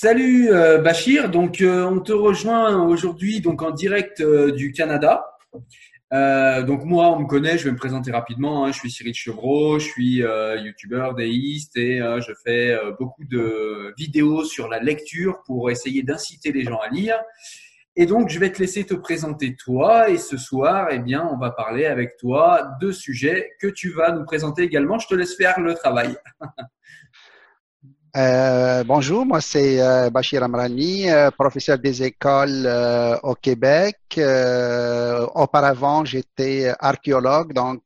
Salut euh, Bachir, donc euh, on te rejoint aujourd'hui donc en direct euh, du Canada. donc moi on me connaît, je vais me présenter rapidement. Hein. je suis Cyril Chevreau, je suis youtubeur déiste et je fais beaucoup de vidéos sur la lecture pour essayer d'inciter les gens à lire. Et donc je vais te laisser te présenter toi et ce soir eh bien on va parler avec toi de sujets que tu vas nous présenter également. Je te laisse faire le travail. Euh, bonjour, moi c'est euh, Bachir Amrani, euh, professeur des écoles au Québec. auparavant, j'étais archéologue, donc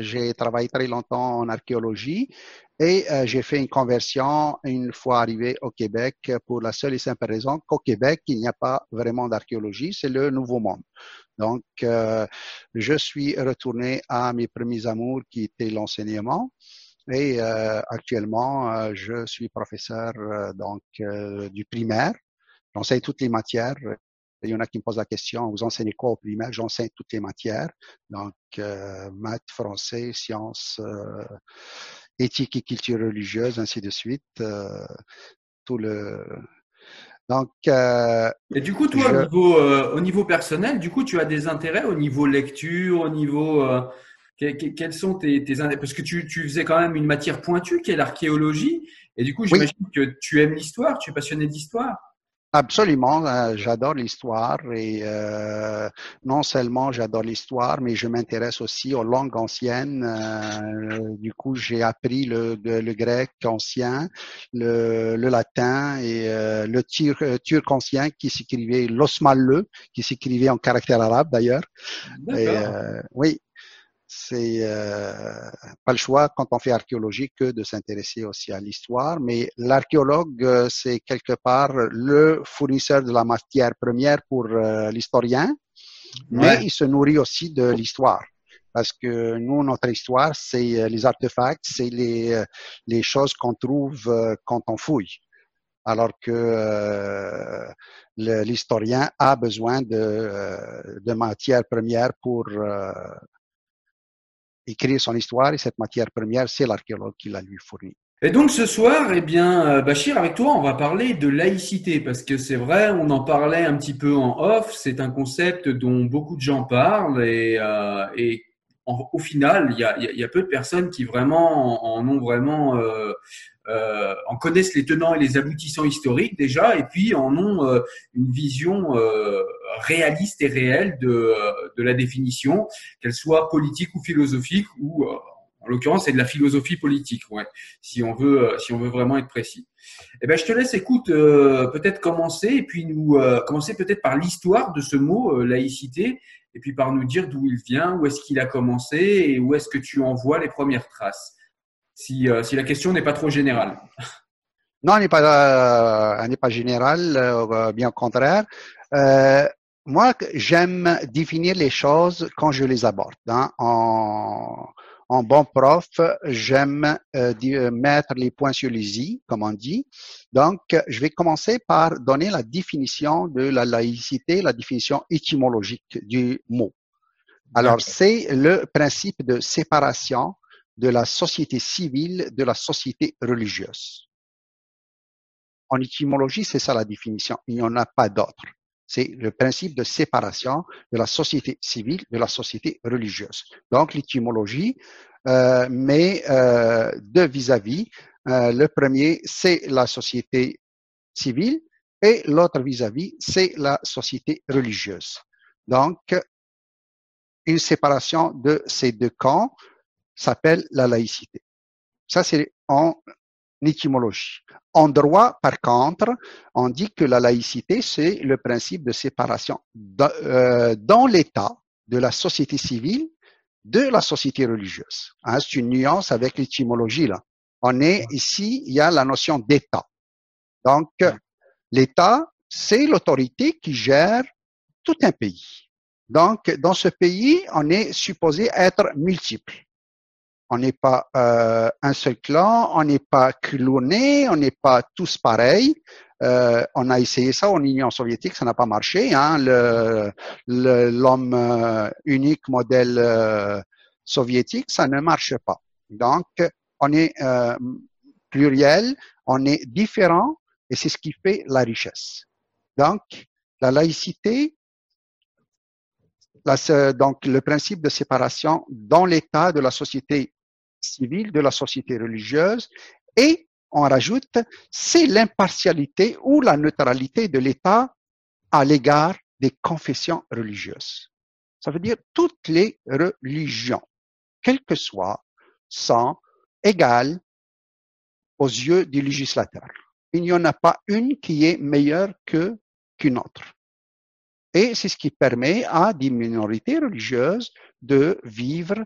j'ai travaillé très longtemps en archéologie et j'ai fait une conversion une fois arrivé au Québec pour la seule et simple raison qu'au Québec, il n'y a pas vraiment d'archéologie, c'est le nouveau monde. Donc, je suis retourné à mes premiers amours qui étaient l'enseignement. Et euh, actuellement, euh, je suis professeur euh, donc du primaire. J'enseigne toutes les matières. Il y en a qui me posent la question, vous enseignez quoi au primaire? J'enseigne toutes les matières. Donc, maths, français, sciences, éthique et culture religieuse, ainsi de suite. tout le, donc, euh, et du coup, toi, au, niveau, au, niveau, personnel, du coup, tu as des intérêts au niveau lecture, au niveau quels sont tes, tes parce que tu, tu, faisais quand même une matière pointue qui est l'archéologie et du coup j'imagine que tu aimes l'histoire, tu es passionné d'histoire. Absolument, euh, j'adore l'histoire et euh, non seulement j'adore l'histoire, mais je m'intéresse aussi aux langues anciennes. Euh, du coup, j'ai appris le, le, grec ancien, le, le latin et le turc, ancien qui s'écrivait l'osmalle, qui s'écrivait en caractère arabe d'ailleurs. Oui, c'est euh, pas le choix quand on fait archéologie que de s'intéresser aussi à l'histoire, mais l'archéologue, euh, c'est quelque part le fournisseur de la matière première pour euh, l'historien, mais il se nourrit aussi de l'histoire. Parce que nous, notre histoire, c'est les artefacts, c'est les, les choses qu'on trouve quand on fouille. Alors que l'historien a besoin de, de matière première pour écrire son histoire et cette matière première, c'est l'archéologue qui la lui fournit. Et donc ce soir, eh bien, euh, Bachir, avec toi, on va parler de laïcité parce que c'est vrai, on en parlait un petit peu en off. C'est un concept dont beaucoup de gens parlent et, euh, et au final, il y a, y a, peu de personnes qui vraiment en, ont vraiment euh, euh, en connaissent les tenants et les aboutissants historiques déjà, et puis en ont euh, une vision euh, réaliste et réelle de, de la définition, qu'elle soit politique ou philosophique, ou en l'occurrence c'est de la philosophie politique, ouais, si on veut, si on veut vraiment être précis. Eh ben, je te laisse, écoute, peut-être commencer, et puis nous commencer peut-être par l'histoire de ce mot laïcité, et puis par nous dire d'où il vient, où est-ce qu'il a commencé, et où est-ce que tu en vois les premières traces si, euh, si la question n'est pas trop générale. Non, elle n'est pas, euh, n'est pas générale, euh, bien au contraire. moi, j'aime définir les choses quand je les aborde. Hein. En, en bon prof, j'aime mettre les points sur les i, comme on dit. Donc, je vais commencer par donner la définition de la laïcité, la définition étymologique du mot. Alors, c'est le principe de séparation de la société civile de la société religieuse. En étymologie, c'est ça la définition. Il n'y en a pas d'autre. C'est le principe de séparation de la société civile de la société religieuse. Donc, l'étymologie euh, met euh, deux vis-à-vis. Euh, le premier, c'est la société civile et l'autre vis-à-vis, c'est la société religieuse. Donc, une séparation de ces deux camps s'appelle la laïcité. Ça, c'est en étymologie. En droit, par contre, on dit que la laïcité, c'est le principe de séparation euh, dans l'État de la société civile de la société religieuse. Hein, c'est une nuance avec l'étymologie là. On est ici, il y a la notion d'État. Donc, l'État, c'est l'autorité qui gère tout un pays. Donc, dans ce pays, on est supposé être multiple. On n'est pas euh, un seul clan, on n'est pas cloné, on n'est pas tous pareils. Euh, on a essayé ça en Union soviétique, ça n'a pas marché. Hein. L'homme euh, unique modèle soviétique, ça ne marche pas. Donc, on est pluriel, on est différent, Et c'est ce qui fait la richesse. Donc, la laïcité, donc le principe de séparation dans l'état de la société civile, de la société religieuse, et on rajoute, c'est l'impartialité ou la neutralité de l'État à l'égard des confessions religieuses. Ça veut dire toutes les religions, quelles que soient, sont égales aux yeux du législateur. Il n'y en a pas une qui est meilleure qu'une autre. Et c'est ce qui permet à des minorités religieuses de vivre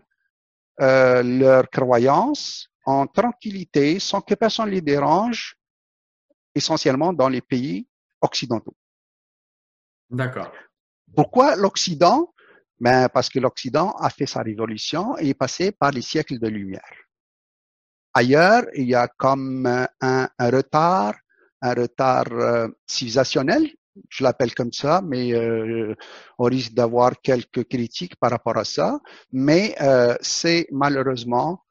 euh, leurs croyances en tranquillité sans que personne les dérange, essentiellement dans les pays occidentaux. D'accord. Pourquoi l'Occident? Ben Parce que l'Occident a fait sa révolution et est passé par les siècles de lumière. Ailleurs, il y a comme un, retard, un retard euh, civilisationnel, je l'appelle comme ça, mais euh, on risque d'avoir quelques critiques par rapport à ça. Mais euh, c'est malheureusement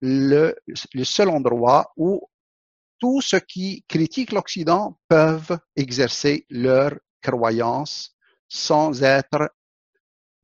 le, seul endroit où tous ceux qui critiquent l'Occident peuvent exercer leur croyance sans être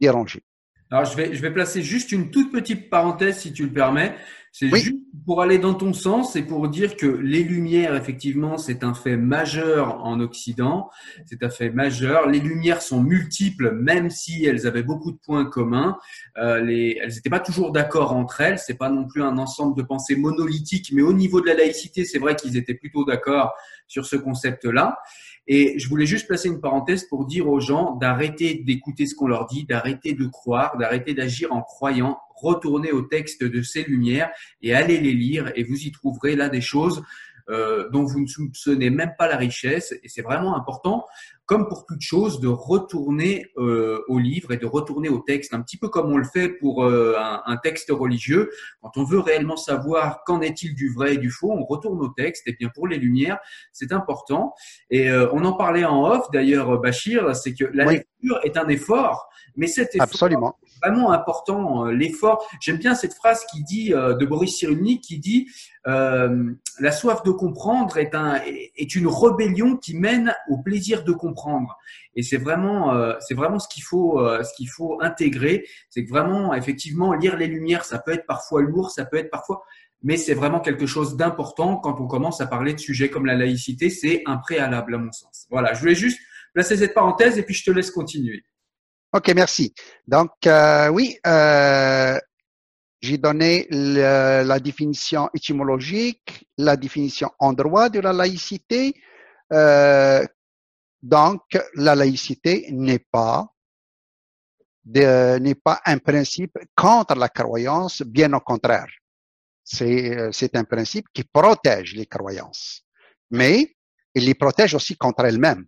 dérangés. Alors, je vais placer juste une toute petite parenthèse, si tu le permets. C'est juste pour aller dans ton sens et pour dire que les lumières, effectivement, c'est un fait majeur en Occident. C'est un fait majeur. Les lumières sont multiples, même si elles avaient beaucoup de points communs. Euh, les, elles n'étaient pas toujours d'accord entre elles. C'est pas non plus un ensemble de pensées monolithiques, mais au niveau de la laïcité, c'est vrai qu'ils étaient plutôt d'accord sur ce concept-là. Et je voulais juste placer une parenthèse pour dire aux gens d'arrêter d'écouter ce qu'on leur dit, d'arrêter de croire, d'arrêter d'agir en croyant, retourner au texte de ces lumières et allez les lire et vous y trouverez là des choses euh, dont vous ne soupçonnez même pas la richesse. Et c'est vraiment important, comme pour toute chose, de retourner euh, au livre et de retourner au texte, un petit peu comme on le fait pour euh, un, un, texte religieux. Quand on veut réellement savoir qu'en est-il du vrai et du faux, on retourne au texte. Et bien pour les lumières, c'est important. Et on en parlait en off d'ailleurs, Bachir, c'est que la lecture est un effort, mais cet effort Absolument vraiment important euh, l'effort. J'aime bien cette phrase qui dit euh, de Boris Cyrulnik qui dit euh, la soif de comprendre est un est une rébellion qui mène au plaisir de comprendre. Et c'est vraiment c'est vraiment ce qu'il faut ce qu'il faut intégrer, c'est que vraiment effectivement lire les lumières, ça peut être parfois lourd, ça peut être parfois mais c'est vraiment quelque chose d'important quand on commence à parler de sujets comme la laïcité, c'est un préalable à mon sens. Voilà, je voulais juste placer cette parenthèse et puis je te laisse continuer. OK, merci. Donc, euh, oui, euh, j'ai donné la définition étymologique, la définition en droit de la laïcité. Euh, donc, la laïcité n'est pas n'est pas un principe contre la croyance, bien au contraire. C'est, c'est un principe qui protège les croyances, mais il les protège aussi contre elles-mêmes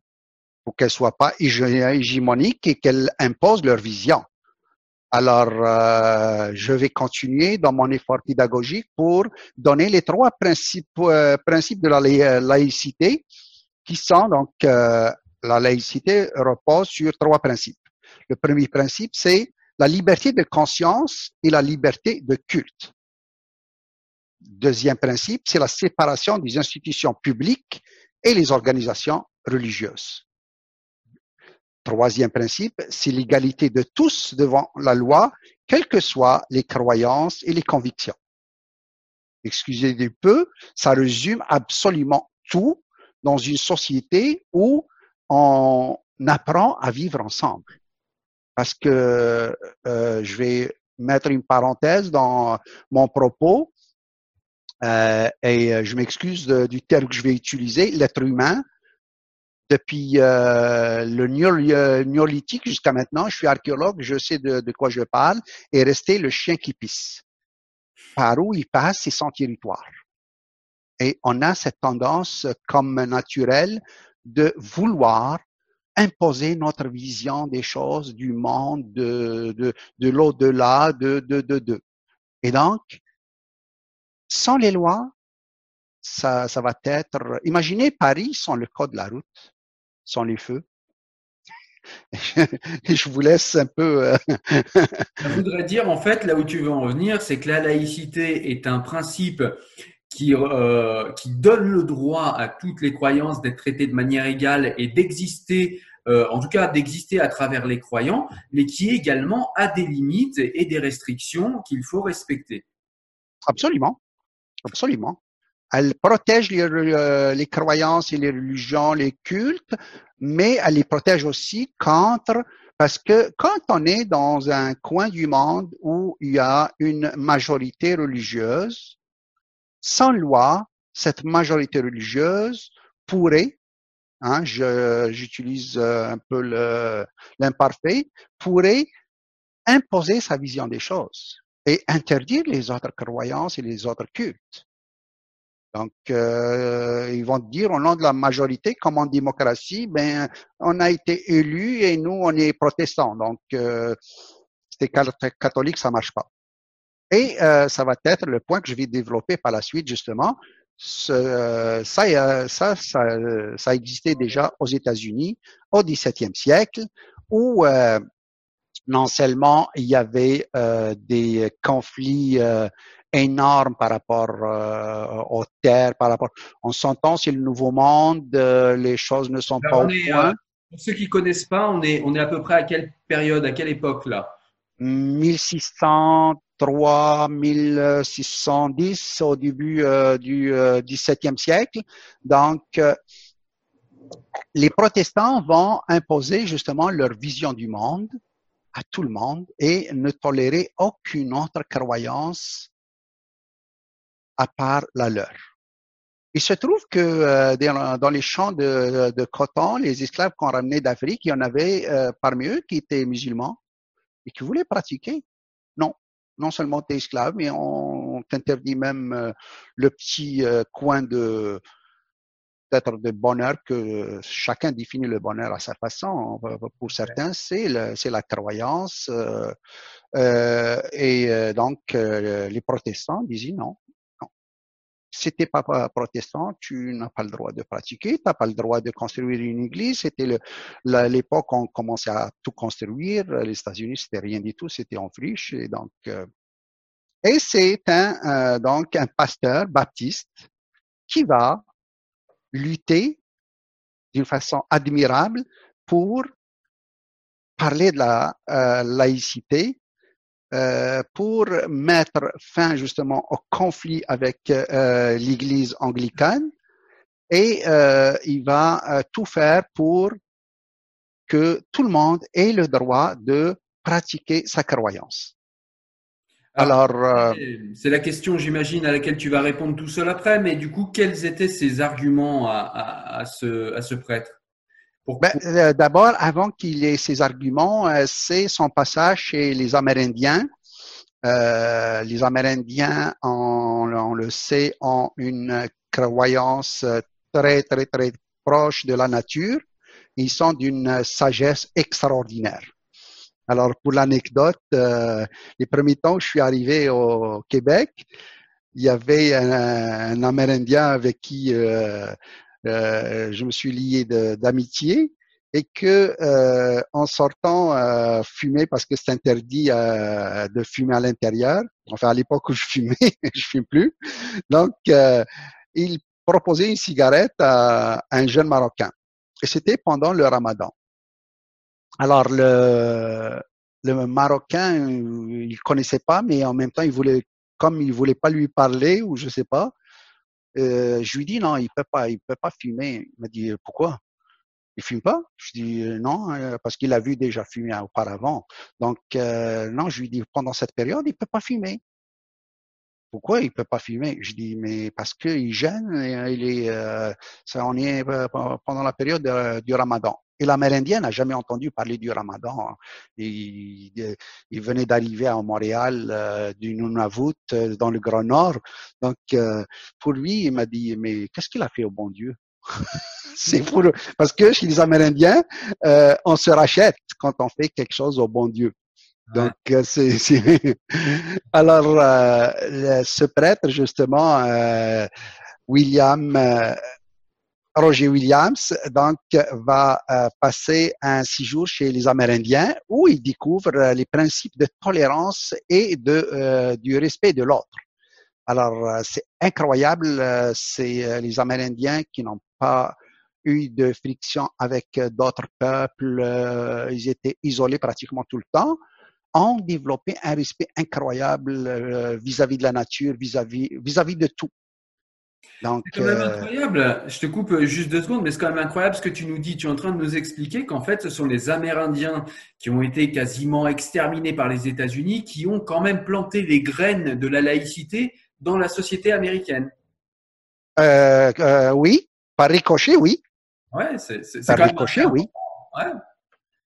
pour qu'elles soient pas hégémoniques et qu'elles imposent leur vision. Alors, euh, je vais continuer dans mon effort pédagogique pour donner les trois principes, euh, principes de la euh, laïcité, qui sont donc la laïcité repose sur trois principes. Le premier principe, c'est la liberté de conscience et la liberté de culte. Deuxième principe, c'est la séparation des institutions publiques et les organisations religieuses. Troisième principe, c'est l'égalité de tous devant la loi, quelles que soient les croyances et les convictions. Excusez du peu, ça résume absolument tout dans une société où on apprend à vivre ensemble. Parce que euh, je vais mettre une parenthèse dans mon propos euh, et je m'excuse du terme que je vais utiliser. L'être humain depuis euh, le néolithique jusqu'à maintenant, je suis archéologue, je sais de, quoi je parle, est resté le chien qui pisse. Par où il passe, c'est son territoire. Et on a cette tendance comme naturelle de vouloir imposer notre vision des choses, du monde, de, de, de l'au-delà, de, de, de, de. Et donc, sans les lois, ça, ça va être. Imaginez Paris sans le code de la route sont les feux. je vous laisse un peu. Euh, Ça voudrait dire, en fait, là où tu veux en revenir, c'est que la laïcité est un principe qui, euh, qui donne le droit à toutes les croyances d'être traitées de manière égale et d'exister, euh, en tout cas d'exister à travers les croyants, mais qui également a des limites et des restrictions qu'il faut respecter. Absolument, absolument. Elle protège les, euh, les, croyances et les religions, les cultes, mais elle les protège aussi contre, parce que quand on est dans un coin du monde où il y a une majorité religieuse, sans loi, cette majorité religieuse pourrait, hein, j'utilise euh, un peu l'imparfait, pourrait imposer sa vision des choses et interdire les autres croyances et les autres cultes. Donc, euh, ils vont dire au nom de la majorité, comme en démocratie, ben, on a été élu et nous, on est protestants. Donc, euh, c'est catholique, ça marche pas. Et euh, ça va être le point que je vais développer par la suite, justement. Ce, ça, ça, ça, ça existait déjà aux États-Unis au XVIIe siècle, où euh, non seulement il y avait euh, des conflits euh, énormes par rapport euh, aux terres, par rapport. On s'entend, c'est le nouveau monde, euh, les choses ne sont pas au point. pour ceux qui connaissent pas, on est, on est à peu près à quelle période, à quelle époque là? 1603, 1610 au début euh, du euh, XVIIe siècle. Donc, euh, les protestants vont imposer justement leur vision du monde à tout le monde et ne tolérer aucune autre croyance à part la leur. Il se trouve que euh, dans les champs de, de, coton, les esclaves qu'on ramenait d'Afrique, il y en avait euh, parmi eux qui étaient musulmans et qui voulaient pratiquer. Non, non seulement des esclaves, mais on, t'interdit même euh, le petit euh, coin de de bonheur que chacun définit le bonheur à sa façon. Pour certains, c'est la croyance. Euh, et donc, les protestants disaient non, si t'es pas protestant, tu n'as pas le droit de pratiquer, tu n'as pas le droit de construire une église. C'était l'époque où on commençait à tout construire. Les États-Unis, c'était rien du tout, c'était en friche. Et donc, euh, et c'est un euh, donc un pasteur baptiste qui va lutter d'une façon admirable pour parler de la euh, laïcité euh, pour mettre fin justement au conflit avec euh, l'Église anglicane et euh, il va euh, tout faire pour que tout le monde ait le droit de pratiquer sa croyance. Alors, Alors c'est la question, j'imagine, à laquelle tu vas répondre tout seul après. Mais du coup, quels étaient ses arguments à, à, à, ce, à ce prêtre? Ben, euh, D'abord, avant qu'il ait ses arguments, euh, c'est son passage chez les Amérindiens. Euh, les Amérindiens, on, on, le sait, ont une croyance très, très, très proche de la nature. Ils sont d'une sagesse extraordinaire. Alors, pour l'anecdote, les premiers temps où je suis arrivé au Québec, il y avait un, un Amérindien avec qui je me suis lié d'amitié et que euh, en sortant euh, fumer parce que c'est interdit euh, de fumer à l'intérieur. Enfin à l'époque où je fumais, je fume plus. Donc euh, il proposait une cigarette à un jeune marocain et c'était pendant le Ramadan. Alors le le marocain il connaissait pas mais en même temps il voulait comme il voulait pas lui parler ou je sais pas euh, je lui dis non, il peut pas, il peut pas fumer. Il m'a dit pourquoi? Il fume pas? Je dis non, euh, parce qu'il a vu déjà fumer auparavant. Donc euh, non, je lui dis pendant cette période, il peut pas fumer. Pourquoi il peut pas fumer? Je dis mais parce qu'il gêne. Il est, euh, ça, on est pendant la période du Ramadan. Et l'Amérindien n'a jamais entendu parler du Ramadan. Il, il venait d'arriver à Montréal euh, du Nunavut, euh, dans le Grand Nord. Donc, euh, pour lui, il m'a dit, mais qu'est-ce qu'il a fait au bon Dieu? C'est pour parce que chez les Amérindiens, euh, on se rachète quand on fait quelque chose au bon Dieu. Donc, euh, c'est, alors euh, ce prêtre justement, William Roger Williams donc va euh, passer un séjour chez les Amérindiens où il découvre euh, les principes de tolérance et de, euh, du respect de l'autre. Alors, c'est incroyable. C'est les Amérindiens qui n'ont pas eu de friction avec d'autres peuples. Ils étaient isolés pratiquement tout le temps ont développé un respect incroyable vis-à-vis de la nature, vis-à-vis vis-à-vis de tout. Donc, c'est quand même euh, incroyable. Je te coupe juste deux secondes, mais c'est quand même incroyable ce que tu nous dis. Tu es en train de nous expliquer qu'en fait, ce sont les Amérindiens qui ont été quasiment exterminés par les États-Unis, qui ont quand même planté les graines de la laïcité dans la société américaine. Euh, euh, oui, par ricochet, oui. Ouais, c'est, c'est, par ricochet, oui. Ouais.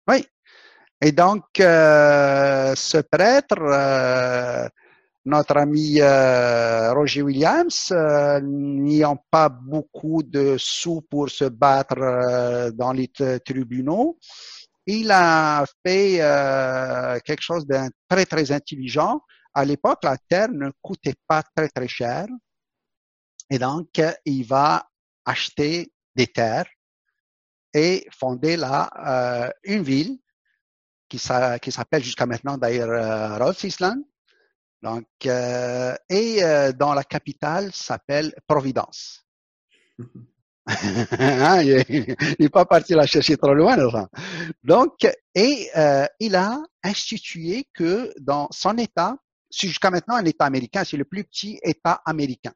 Oui. Et donc, ce prêtre notre ami euh, Roger Williams, euh, n'ayant pas beaucoup de sous pour se battre euh, dans les tribunaux, il a fait quelque chose de très, très intelligent. À l'époque, la terre ne coûtait pas très, très cher. Et donc, il va acheter des terres et fonder là une ville qui, s'appelle jusqu'à maintenant d'ailleurs Rhode Island donc, euh, et euh, dans la capitale s'appelle Providence. Hein, il n'est pas parti la chercher trop loin. Donc, et euh, il a institué que dans son État, jusqu'à maintenant un État américain, c'est le plus petit État américain.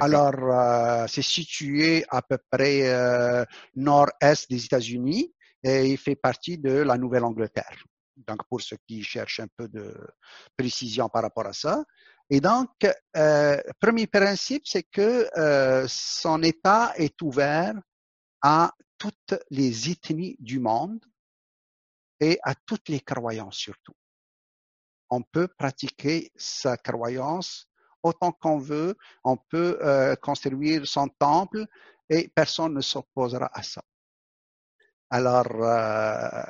Alors, euh, c'est situé à peu près euh, nord-est des États-Unis et il fait partie de la Nouvelle-Angleterre. Donc, pour ceux qui cherchent un peu de précision par rapport à ça. Et donc, euh, premier principe, c'est que euh, son État est ouvert à toutes les ethnies du monde et à toutes les croyances surtout. On peut pratiquer sa croyance autant qu'on veut, on peut euh, construire son temple et personne ne s'opposera à ça. Alors, euh,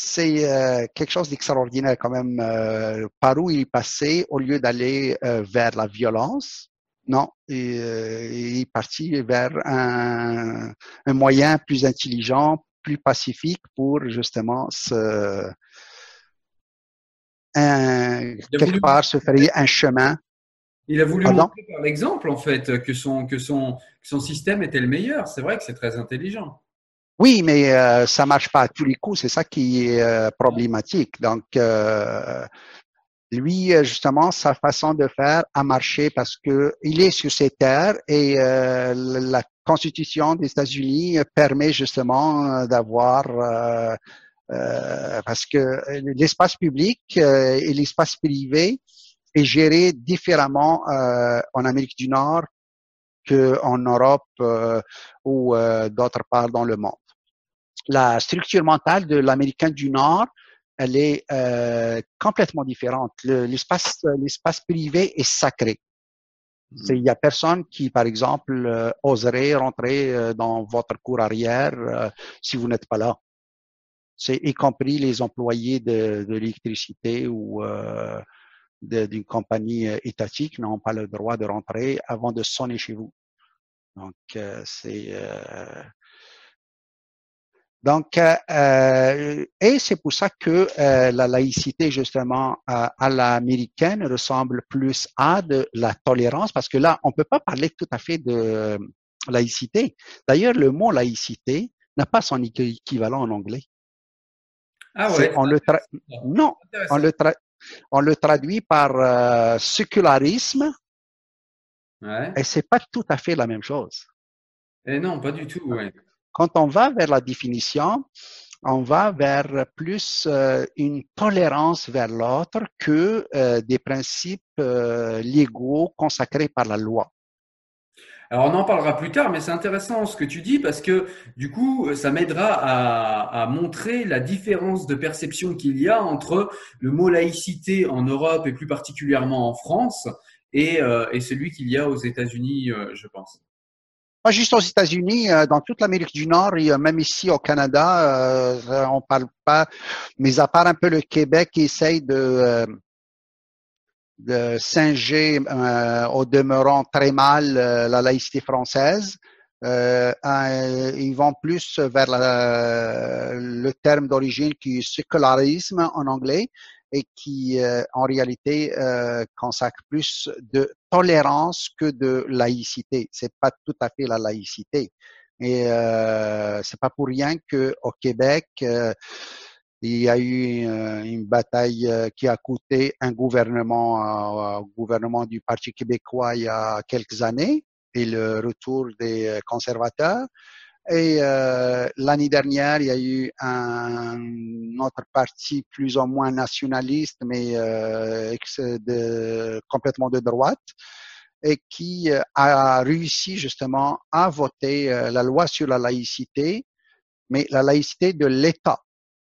c'est euh, quelque chose d'extraordinaire quand même. Euh, par où il passait, au lieu d'aller euh, vers la violence, non, il, est parti vers un, un, moyen plus intelligent, plus pacifique pour justement se, un, quelque part se faire un chemin. Il a voulu montrer par l'exemple en fait que son, que son, que son système était le meilleur. C'est vrai que c'est très intelligent. Oui, mais euh, ça marche pas à tous les coups. C'est ça qui est euh, problématique. Donc, euh, lui, justement, sa façon de faire a marché parce que il est sur ses terres et la Constitution des États-Unis permet justement d'avoir parce que l'espace public et l'espace privé est géré différemment en Amérique du Nord qu'en Europe ou d'autre part dans le monde la structure mentale de l'Américain du Nord, elle est euh, complètement différente. L'espace, l'espace privé est sacré. Hmm. Il n'y a personne qui, par exemple, euh, oserait rentrer euh, dans votre cour arrière si vous n'êtes pas là. C'est y compris les employés de, de l'électricité ou d'une compagnie étatique n'ont pas le droit de rentrer avant de sonner chez vous. Donc, c'est donc, euh, euh, et c'est pour ça que euh, la laïcité, justement, à, à l'américaine ressemble plus à de la tolérance, parce que là, on peut pas parler tout à fait de laïcité. D'ailleurs, le mot laïcité n'a pas son équivalent en anglais. Ah ouais. On le non, on le, on le traduit par euh, sécularisme. Ouais. Et c'est pas tout à fait la même chose. Et non, pas du tout. Ouais. Quand on va vers la définition, on va vers plus euh, une tolérance vers l'autre que euh, des principes euh, légaux consacrés par la loi. Alors on en parlera plus tard, mais c'est intéressant ce que tu dis parce que du coup, ça m'aidera à, montrer la différence de perception qu'il y a entre le mot laïcité en Europe et plus particulièrement en France et celui qu'il y a aux États-Unis, je pense. Pas juste aux États-Unis, euh, dans toute l'Amérique du Nord, et même ici au Canada, euh, on parle pas, mais à part un peu le Québec qui essaye de, euh, de singer au demeurant très mal la laïcité française. ils vont plus vers le terme d'origine qui est sécularisme en anglais. et qui, en réalité, consacre plus de tolérance que de laïcité. C'est pas tout à fait la laïcité. Et euh, c'est pas pour rien que au Québec, il y a eu une bataille qui a coûté un gouvernement, gouvernement du Parti québécois il y a quelques années et le retour des conservateurs. Et euh, l'année dernière, il y a eu un autre parti plus ou moins nationaliste, mais euh, de, complètement de droite, et qui euh, a réussi justement à voter euh, la loi sur la laïcité, mais la laïcité de l'État.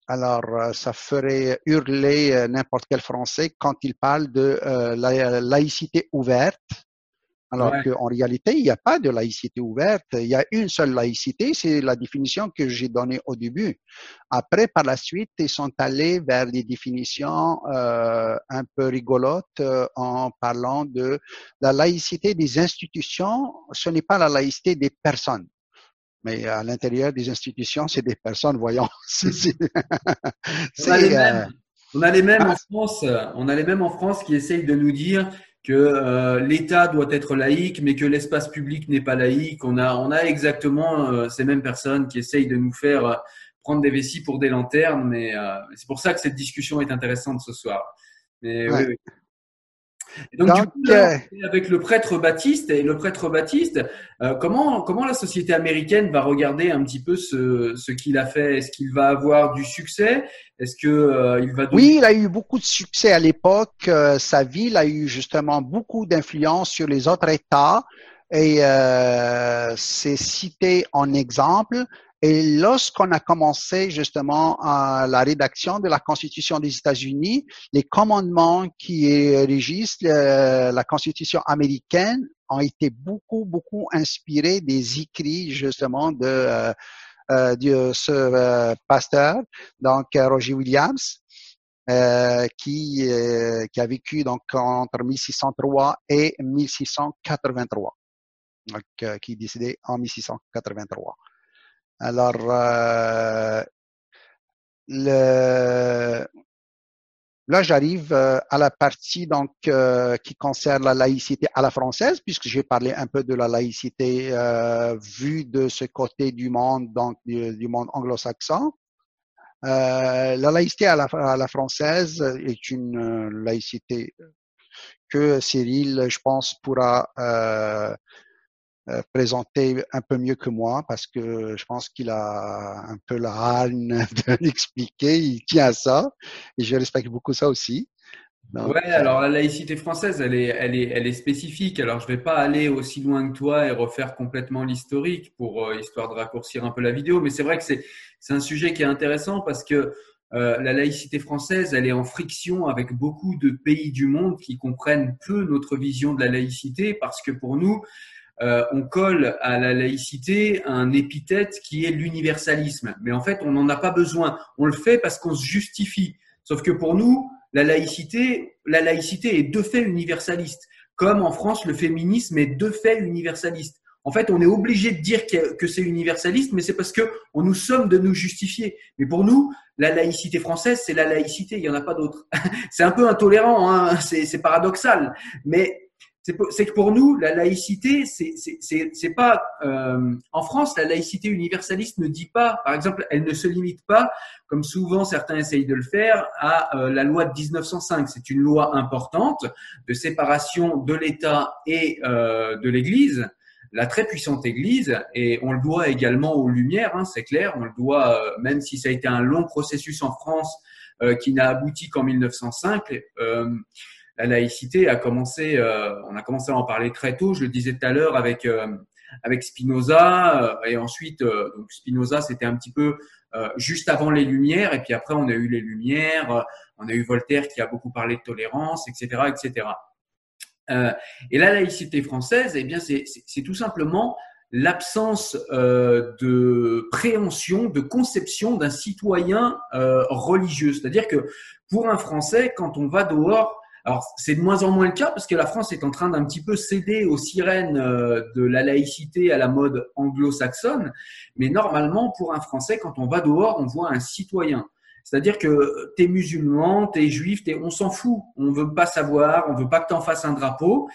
Alors, ça ferait hurler n'importe quel Français quand il parle de la laïcité ouverte, alors qu'en réalité, il n'y a pas de laïcité ouverte. Il y a une seule laïcité, c'est la définition que j'ai donnée au début. Après, par la suite, ils sont allés vers des définitions euh, un peu rigolotes euh, en parlant de la laïcité des institutions. Ce n'est pas la laïcité des personnes. Mais à l'intérieur des institutions, c'est des personnes, voyons. on, a les mêmes, on a les mêmes en France. On a les mêmes en France qui essayent de nous dire que euh, l'État doit être laïque, mais que l'espace public n'est pas laïque. On a, on a exactement euh, ces mêmes personnes qui essayent de nous faire euh, prendre des vessies pour des lanternes, mais c'est pour ça que cette discussion est intéressante ce soir. Mais, oui, oui donc, du coup, avec le prêtre Baptiste et le prêtre Baptiste, euh, comment comment la société américaine va regarder un petit peu ce, ce qu'il a fait? Est-ce qu'il va avoir du succès? Est-ce que euh, il va Oui, il a eu beaucoup de succès à l'époque. Euh, sa ville a eu justement beaucoup d'influence sur les autres États et c'est cité en exemple. Et lorsqu'on a commencé justement à la rédaction de la Constitution des États-Unis, les commandements qui régissent la Constitution américaine ont été beaucoup, beaucoup inspirés des écrits justement de, euh, euh de ce euh, pasteur, donc Roger Williams. Euh, qui, euh, qui a vécu donc entre 1603 et 1683, donc, qui est décédé en 1683. Alors, euh, le, là, j'arrive euh, à la partie donc euh, qui concerne la laïcité à la française, puisque j'ai parlé un peu de la laïcité euh, vue de ce côté du monde, donc du, monde anglo-saxon. la laïcité à la, à la, française est une laïcité que Cyril, je pense, pourra euh, présenter un peu mieux que moi parce que je pense qu'il a un peu la hargne de l'expliquer, il tient à ça et je respecte beaucoup ça aussi. ouais, alors la laïcité française, elle est, elle est, elle est spécifique. Alors je vais pas aller aussi loin que toi et refaire complètement l'historique pour euh, histoire de raccourcir un peu la vidéo, mais c'est vrai que c'est c'est un sujet qui est intéressant parce que euh, la laïcité française, elle est en friction avec beaucoup de pays du monde qui comprennent peu notre vision de la laïcité parce que pour nous, euh, on colle à la laïcité un épithète qui est l'universalisme. Mais en fait, on n'en a pas besoin. On le fait parce qu'on se justifie. Sauf que pour nous, la laïcité, la laïcité est de fait universaliste. Comme en France, le féminisme est de fait universaliste. En fait, on est obligé de dire que c'est universaliste, mais c'est parce que on nous sommes de nous justifier. Mais pour nous, la laïcité française, c'est la laïcité, il n'y en a pas d'autre. c'est un peu intolérant, hein c'est paradoxal, mais c'est que pour nous, la laïcité, c'est pas euh, en France, la laïcité universaliste ne dit pas, par exemple, elle ne se limite pas, comme souvent certains essayent de le faire, à euh, la loi de 1905. C'est une loi importante de séparation de l'État et euh, de l'Église, la très puissante Église, et on le doit également aux Lumières, hein, c'est clair. On le doit, euh, même si ça a été un long processus en France euh, qui n'a abouti qu'en 1905 la laïcité a commencé, euh, on a commencé à en parler très tôt. Je le disais tout à l'heure avec euh, avec Spinoza euh, et ensuite donc Spinoza c'était un petit peu juste avant les Lumières et puis après on a eu les Lumières, on a eu Voltaire qui a beaucoup parlé de tolérance, etc., etc. et la laïcité française, eh bien c'est tout simplement l'absence de préhension, de conception d'un citoyen religieux. C'est-à-dire que pour un Français, quand on va dehors, alors, c'est de moins en moins le cas parce que la France est en train d'un petit peu céder aux sirènes euh, de la laïcité à la mode anglo-saxonne. Mais normalement, pour un Français, quand on va dehors, on voit un citoyen. C'est-à-dire que t'es musulman, t'es juif, es, on s'en fout. On veut pas savoir, on veut pas que t'en fasses un drapeau.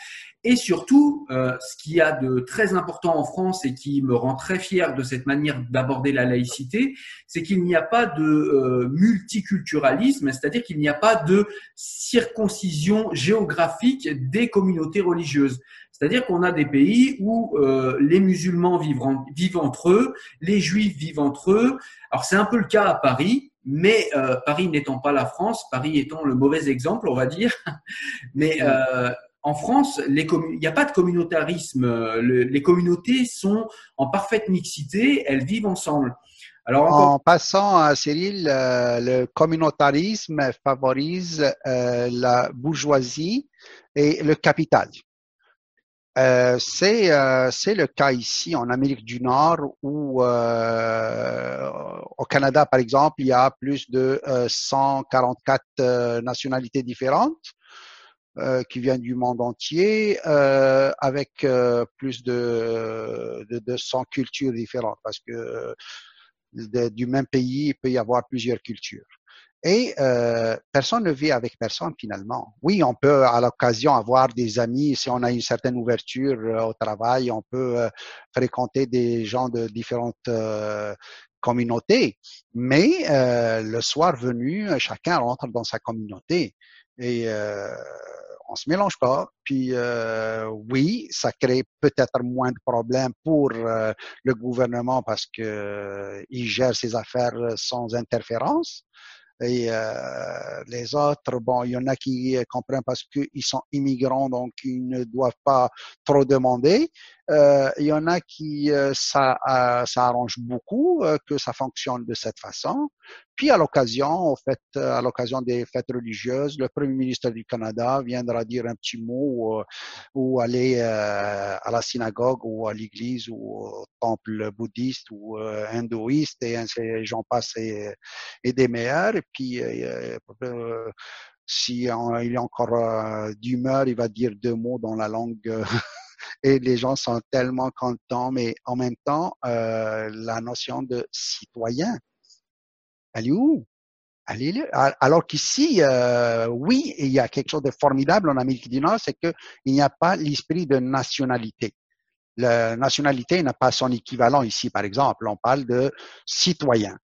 Et surtout, euh, ce qu'il y a de très important en France et qui me rend très fier de cette manière d'aborder la laïcité, c'est qu'il n'y a pas de euh, multiculturalisme, c'est-à-dire qu'il n'y a pas de circoncision géographique des communautés religieuses. C'est-à-dire qu'on a des pays où euh, les musulmans vivent, vivent, entre eux, les juifs vivent entre eux. Alors c'est un peu le cas à Paris, mais euh, Paris n'étant pas la France, Paris étant le mauvais exemple, on va dire. Mais euh, en France, il n'y a pas de communautarisme. les communautés sont en parfaite mixité, elles vivent ensemble. Alors, En passant à Cyril, euh, le communautarisme favorise euh, la bourgeoisie et le capital. Euh, c'est euh, c'est le cas ici en Amérique du Nord où euh, au Canada par exemple il y a plus de 144 euh, nationalités différentes qui viennent du monde entier avec plus de, de 200 cultures différentes parce que du même pays il peut y avoir plusieurs cultures. Et euh, personne ne vit avec personne finalement. Oui, on peut à l'occasion avoir des amis si on a une certaine ouverture euh, au travail, on peut euh, fréquenter des gens de différentes euh, communautés. Mais le soir venu, chacun rentre dans sa communauté et on se mélange pas. Puis oui, ça crée peut-être moins de problèmes pour le gouvernement parce que il gère ses affaires sans interférence. Et euh, les autres, bon, il y en a qui comprennent parce qu'ils sont immigrants, donc ils ne doivent pas trop demander. Euh, il y en a qui euh, ça, euh, ça arrange beaucoup euh, que ça fonctionne de cette façon. Puis à l'occasion, au fait, à l'occasion des fêtes religieuses, le Premier ministre du Canada viendra dire un petit mot ou aller à la synagogue ou à l'église ou au temple bouddhiste ou hindouiste et j'en passe et, et, des meilleurs. Et puis si il est encore d'humeur, il va dire deux mots dans la langue et les gens sont tellement contents, mais en même temps, euh, la notion de citoyen, elle est où? Elle est Alors qu'ici, euh, oui, il y a quelque chose de formidable en Amérique du Nord, c'est qu'il n'y a pas l'esprit de nationalité. La nationalité n'a pas son équivalent ici, par exemple. On parle de citoyen.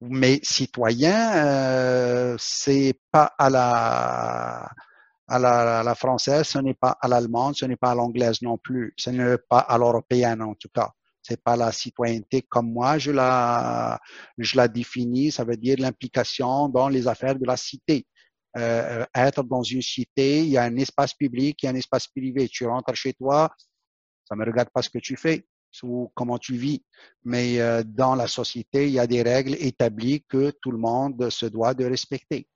Mais citoyen, euh, c'est pas à la à la, française, ce n'est pas à l'allemande, ce n'est pas à l'anglaise non plus, ce n'est pas à l'européenne en tout cas. C'est pas la citoyenneté comme moi je la je la définis. Ça veut dire l'implication dans les affaires de la cité. Euh, être dans une cité, il y a un espace public, il y a un espace privé. Tu rentres chez toi, ça me regarde pas ce que tu fais ou comment tu vis, mais euh, dans la société, il y a des règles établies que tout le monde se doit de respecter.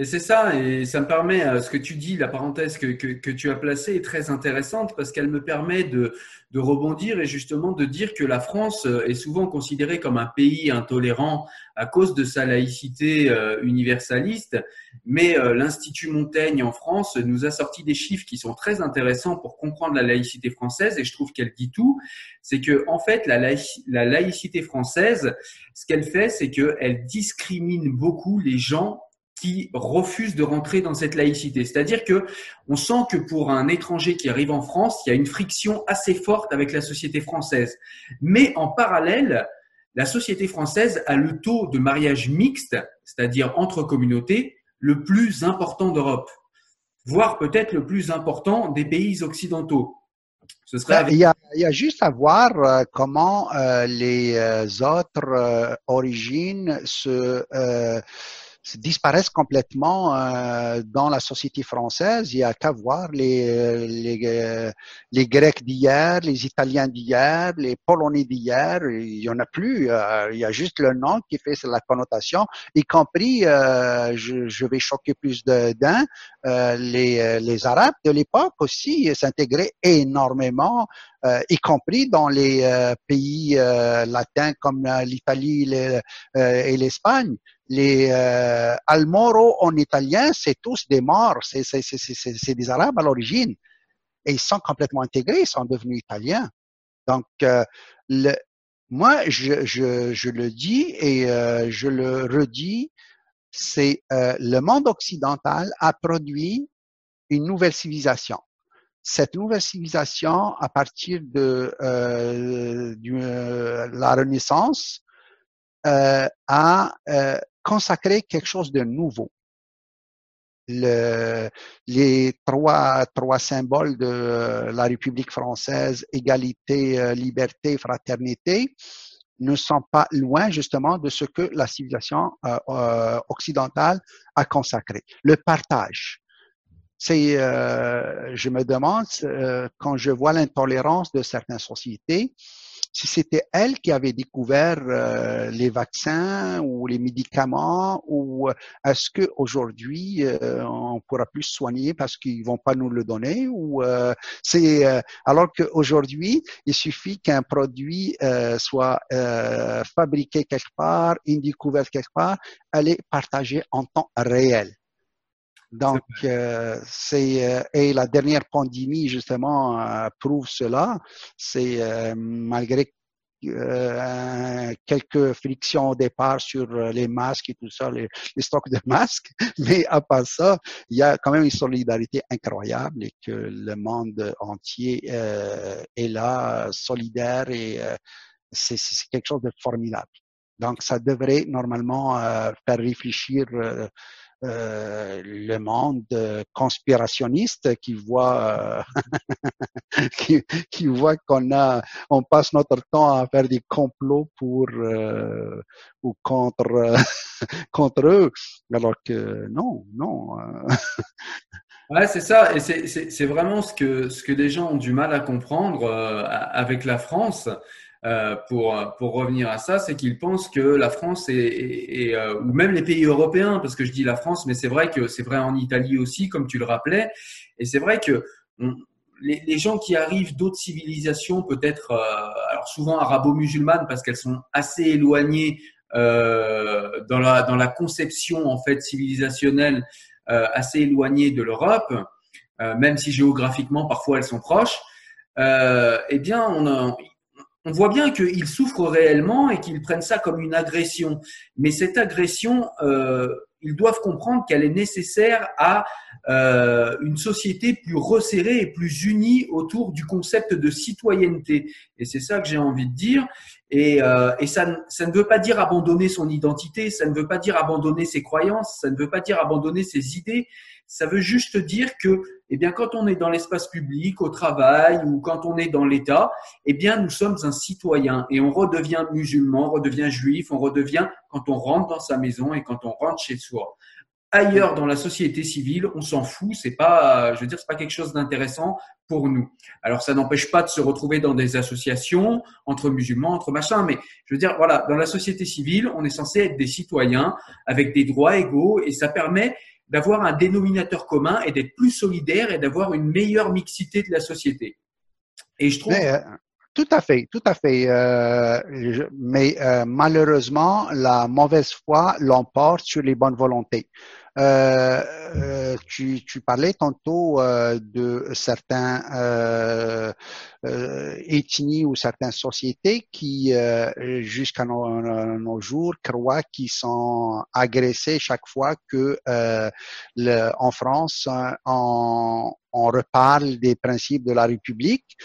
Et c'est ça, et ça me permet, euh, ce que tu dis, la parenthèse que, que, que tu as placée est très intéressante parce qu'elle me permet de, de rebondir et justement de dire que la France euh, est souvent considérée comme un pays intolérant à cause de sa laïcité euh, universaliste, mais l'Institut Montaigne en France nous a sorti des chiffres qui sont très intéressants pour comprendre la laïcité française et je trouve qu'elle dit tout. C'est que en fait la, la laïcité française, ce qu'elle fait, c'est qu'elle discrimine beaucoup les gens qui refusent de rentrer dans cette laïcité. C'est-à-dire que on sent que pour un étranger qui arrive en France, il y a une friction assez forte avec la société française. Mais en parallèle, la société française a le taux de mariage mixte, c'est-à-dire entre communautés, le plus important d'Europe, voire peut-être le plus important des pays occidentaux. Ce serait ben, il, y a, il, y a, juste à voir euh, comment euh, les euh, autres origines se disparaissent complètement euh, dans la société française. Il y a qu'à voir les, les, euh, les Grecs d'hier, les Italiens d'hier, les Polonais d'hier. Il y en a plus. Euh, il y a juste le nom qui fait la connotation, y compris, je, je, vais choquer plus d'un, les, les Arabes de l'époque aussi s'intégraient énormément euh, y compris dans les euh, pays euh, latins comme l'Italie et l'Espagne. Les Almoro en italien, c'est tous des morts, c'est des Arabes à l'origine. Et ils sont complètement intégrés, ils sont devenus italiens. Donc, le, moi, je, je, je, le dis et euh, je le redis, c'est euh, le monde occidental a produit une nouvelle civilisation. Cette nouvelle civilisation, à partir de euh, euh, la Renaissance, euh, a consacré quelque chose de nouveau. Le, les trois, symboles de la République française, égalité, liberté, fraternité, ne sont pas loin justement de ce que la civilisation euh, occidentale a consacré. Le partage, c'est, euh, je me demande, euh, quand je vois l'intolérance de certaines sociétés, si c'était elle qui avait découvert euh, les vaccins ou les médicaments, ou est-ce que aujourd'hui euh, on pourra plus soigner parce qu'ils vont pas nous le donner, ou c'est alors qu'aujourd'hui il suffit qu'un produit soit fabriqué quelque part, une découverte quelque part, elle est partagée en temps réel. Donc, euh, c'est euh, et la dernière pandémie justement euh, prouve cela. C'est euh, malgré quelques frictions au départ sur les masques et tout ça, les, les, stocks de masques, mais à part ça, il y a quand même une solidarité incroyable et que le monde entier est là, solidaire et c'est quelque chose de formidable. Donc, ça devrait normalement faire réfléchir euh, le monde conspirationniste qui voit qui, qui, voit qu'on a on passe notre temps à faire des complots pour euh, ou contre contre eux alors que non non euh. Ouais, c'est ça, et c'est vraiment ce que ce que les gens ont du mal à comprendre avec la France. Euh, pour, pour revenir à ça, c'est qu'ils pensent que la France est, euh, ou même les pays européens, parce que je dis la France, mais c'est vrai que c'est vrai en Italie aussi, comme tu le rappelais, et c'est vrai que les, gens qui arrivent d'autres civilisations, peut-être, euh, alors souvent arabo-musulmanes, parce qu'elles sont assez éloignées euh, dans la dans la conception en fait civilisationnelle, assez éloignées de l'Europe, même si géographiquement parfois elles sont proches. eh bien, on a, on voit bien qu'ils souffrent réellement et qu'ils prennent ça comme une agression. Mais cette agression, euh, ils doivent comprendre qu'elle est nécessaire à euh, une société plus resserrée et plus unie autour du concept de citoyenneté. Et c'est ça que j'ai envie de dire. Et, euh, et ça, ça, ne veut pas dire abandonner son identité, ça ne veut pas dire abandonner ses croyances, ça ne veut pas dire abandonner ses idées. Ça veut juste dire que eh bien, quand on est dans l'espace public, au travail ou quand on est dans l'État, eh bien, nous sommes un citoyen et on redevient musulman, on redevient juif, on redevient quand on rentre dans sa maison et quand on rentre chez soi. Ailleurs dans la société civile, on s'en fout, c'est pas, je veux dire, c'est pas quelque chose d'intéressant pour nous. Alors, ça n'empêche pas de se retrouver dans des associations entre musulmans, entre machins, mais je veux dire, voilà, dans la société civile, on est censé être des citoyens avec des droits égaux et ça permet d'avoir un dénominateur commun et d'être plus solidaire et d'avoir une meilleure mixité de la société. Et je trouve. Euh, tout à fait, tout à fait. Euh, mais euh, malheureusement, la mauvaise foi l'emporte sur les bonnes volontés. Euh, euh, tu, tu, parlais tantôt euh, de certains euh, ethnies ou certaines sociétés qui, jusqu'à nos, nos, jours, croient qu'ils sont agressés chaque fois que le, en France, on, on reparle des principes de la République.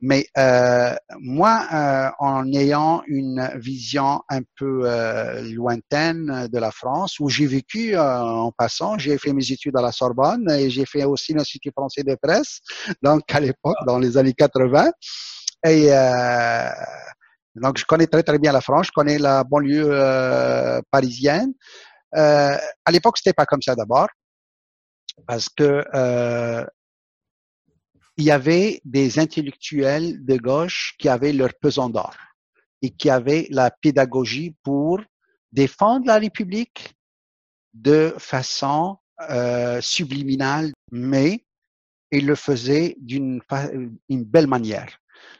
Mais euh, moi, euh, en ayant une vision un peu euh, lointaine de la France, où j'ai vécu euh, en passant, j'ai fait mes études à la Sorbonne et j'ai fait aussi l'Institut français de presse, donc à l'époque, dans les années 80. Et euh, donc, je connais très très bien la France, je connais la banlieue parisienne. à l'époque, c'était pas comme ça d'abord, parce que il y avait des intellectuels de gauche qui avaient leur pesant d'or et qui avaient la pédagogie pour défendre la République de façon euh, subliminale, mais ils le faisaient d'une une belle manière.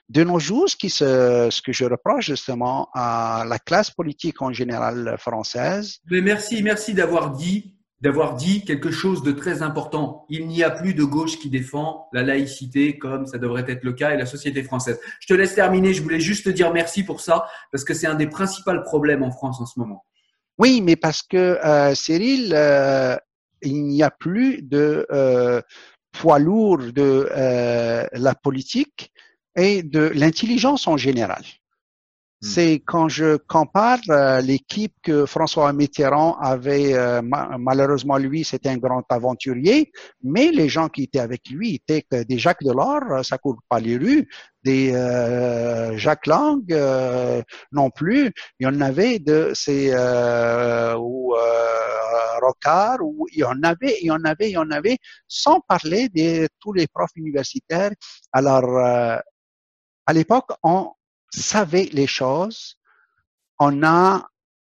De nos jours, ce, qui se, ce que je reproche justement à la classe politique en général française. Mais merci, merci d'avoir dit d'avoir dit quelque chose de très important. Il n'y a plus de gauche qui défend la laïcité comme ça devrait être le cas et la société française. Je te laisse terminer. Je voulais juste te dire merci pour ça parce que c'est un des principaux problèmes en France en ce moment. Oui, mais parce que euh, Cyril, euh, il n'y a plus de euh, poids lourd de euh, la politique et de l'intelligence en général. Hmm. C'est quand je compare euh, l'équipe que François Mitterrand avait, euh, malheureusement lui, c'était un grand aventurier, mais les gens qui étaient avec lui étaient des Jacques Delors, euh, ça court pas les rues, des Jacques Lang non plus. Il y en avait de ces ou Rocard, ou il y en avait, il y en avait, il y en avait, sans parler de tous les profs universitaires. Alors à l'époque, on savait les choses, on a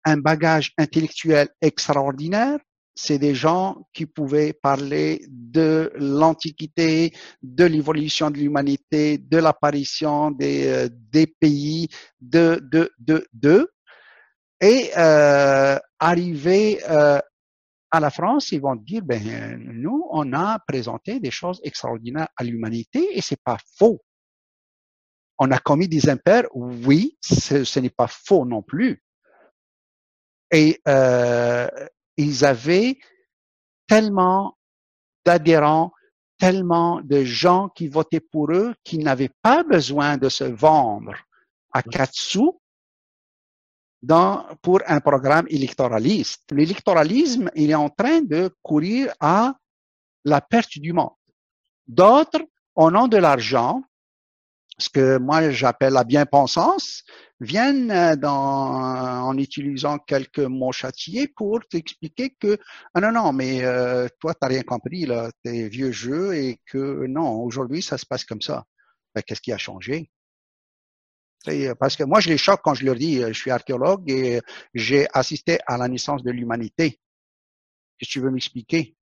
un bagage intellectuel extraordinaire. C'est des gens qui pouvaient parler de l'Antiquité, de l'évolution de l'humanité, de l'apparition des, euh, pays, de, de, de, de. Et euh, arriver euh, à la France, ils vont dire, ben, nous, on a présenté des choses extraordinaires à l'humanité et c'est pas faux on a commis des impairs, oui, ce, n'est pas faux non plus. Et euh, ils avaient tellement d'adhérents, tellement de gens qui votaient pour eux, qu'ils n'avaient pas besoin de se vendre à quatre sous dans, pour un programme électoraliste. L'électoralisme, il est en train de courir à la perte du monde. D'autres, en ont de l'argent, ce que moi j'appelle la bien-pensance, viennent euh, dans, en utilisant quelques mots châtiés pour t'expliquer que ah non non mais euh, toi t'as rien compris là tes vieux jeux et que non aujourd'hui ça se passe comme ça. Ben, qu'est-ce qui a changé? Parce que moi je les choque quand je leur dis je suis archéologue et j'ai assisté à la naissance de l'humanité. Que tu veux m'expliquer?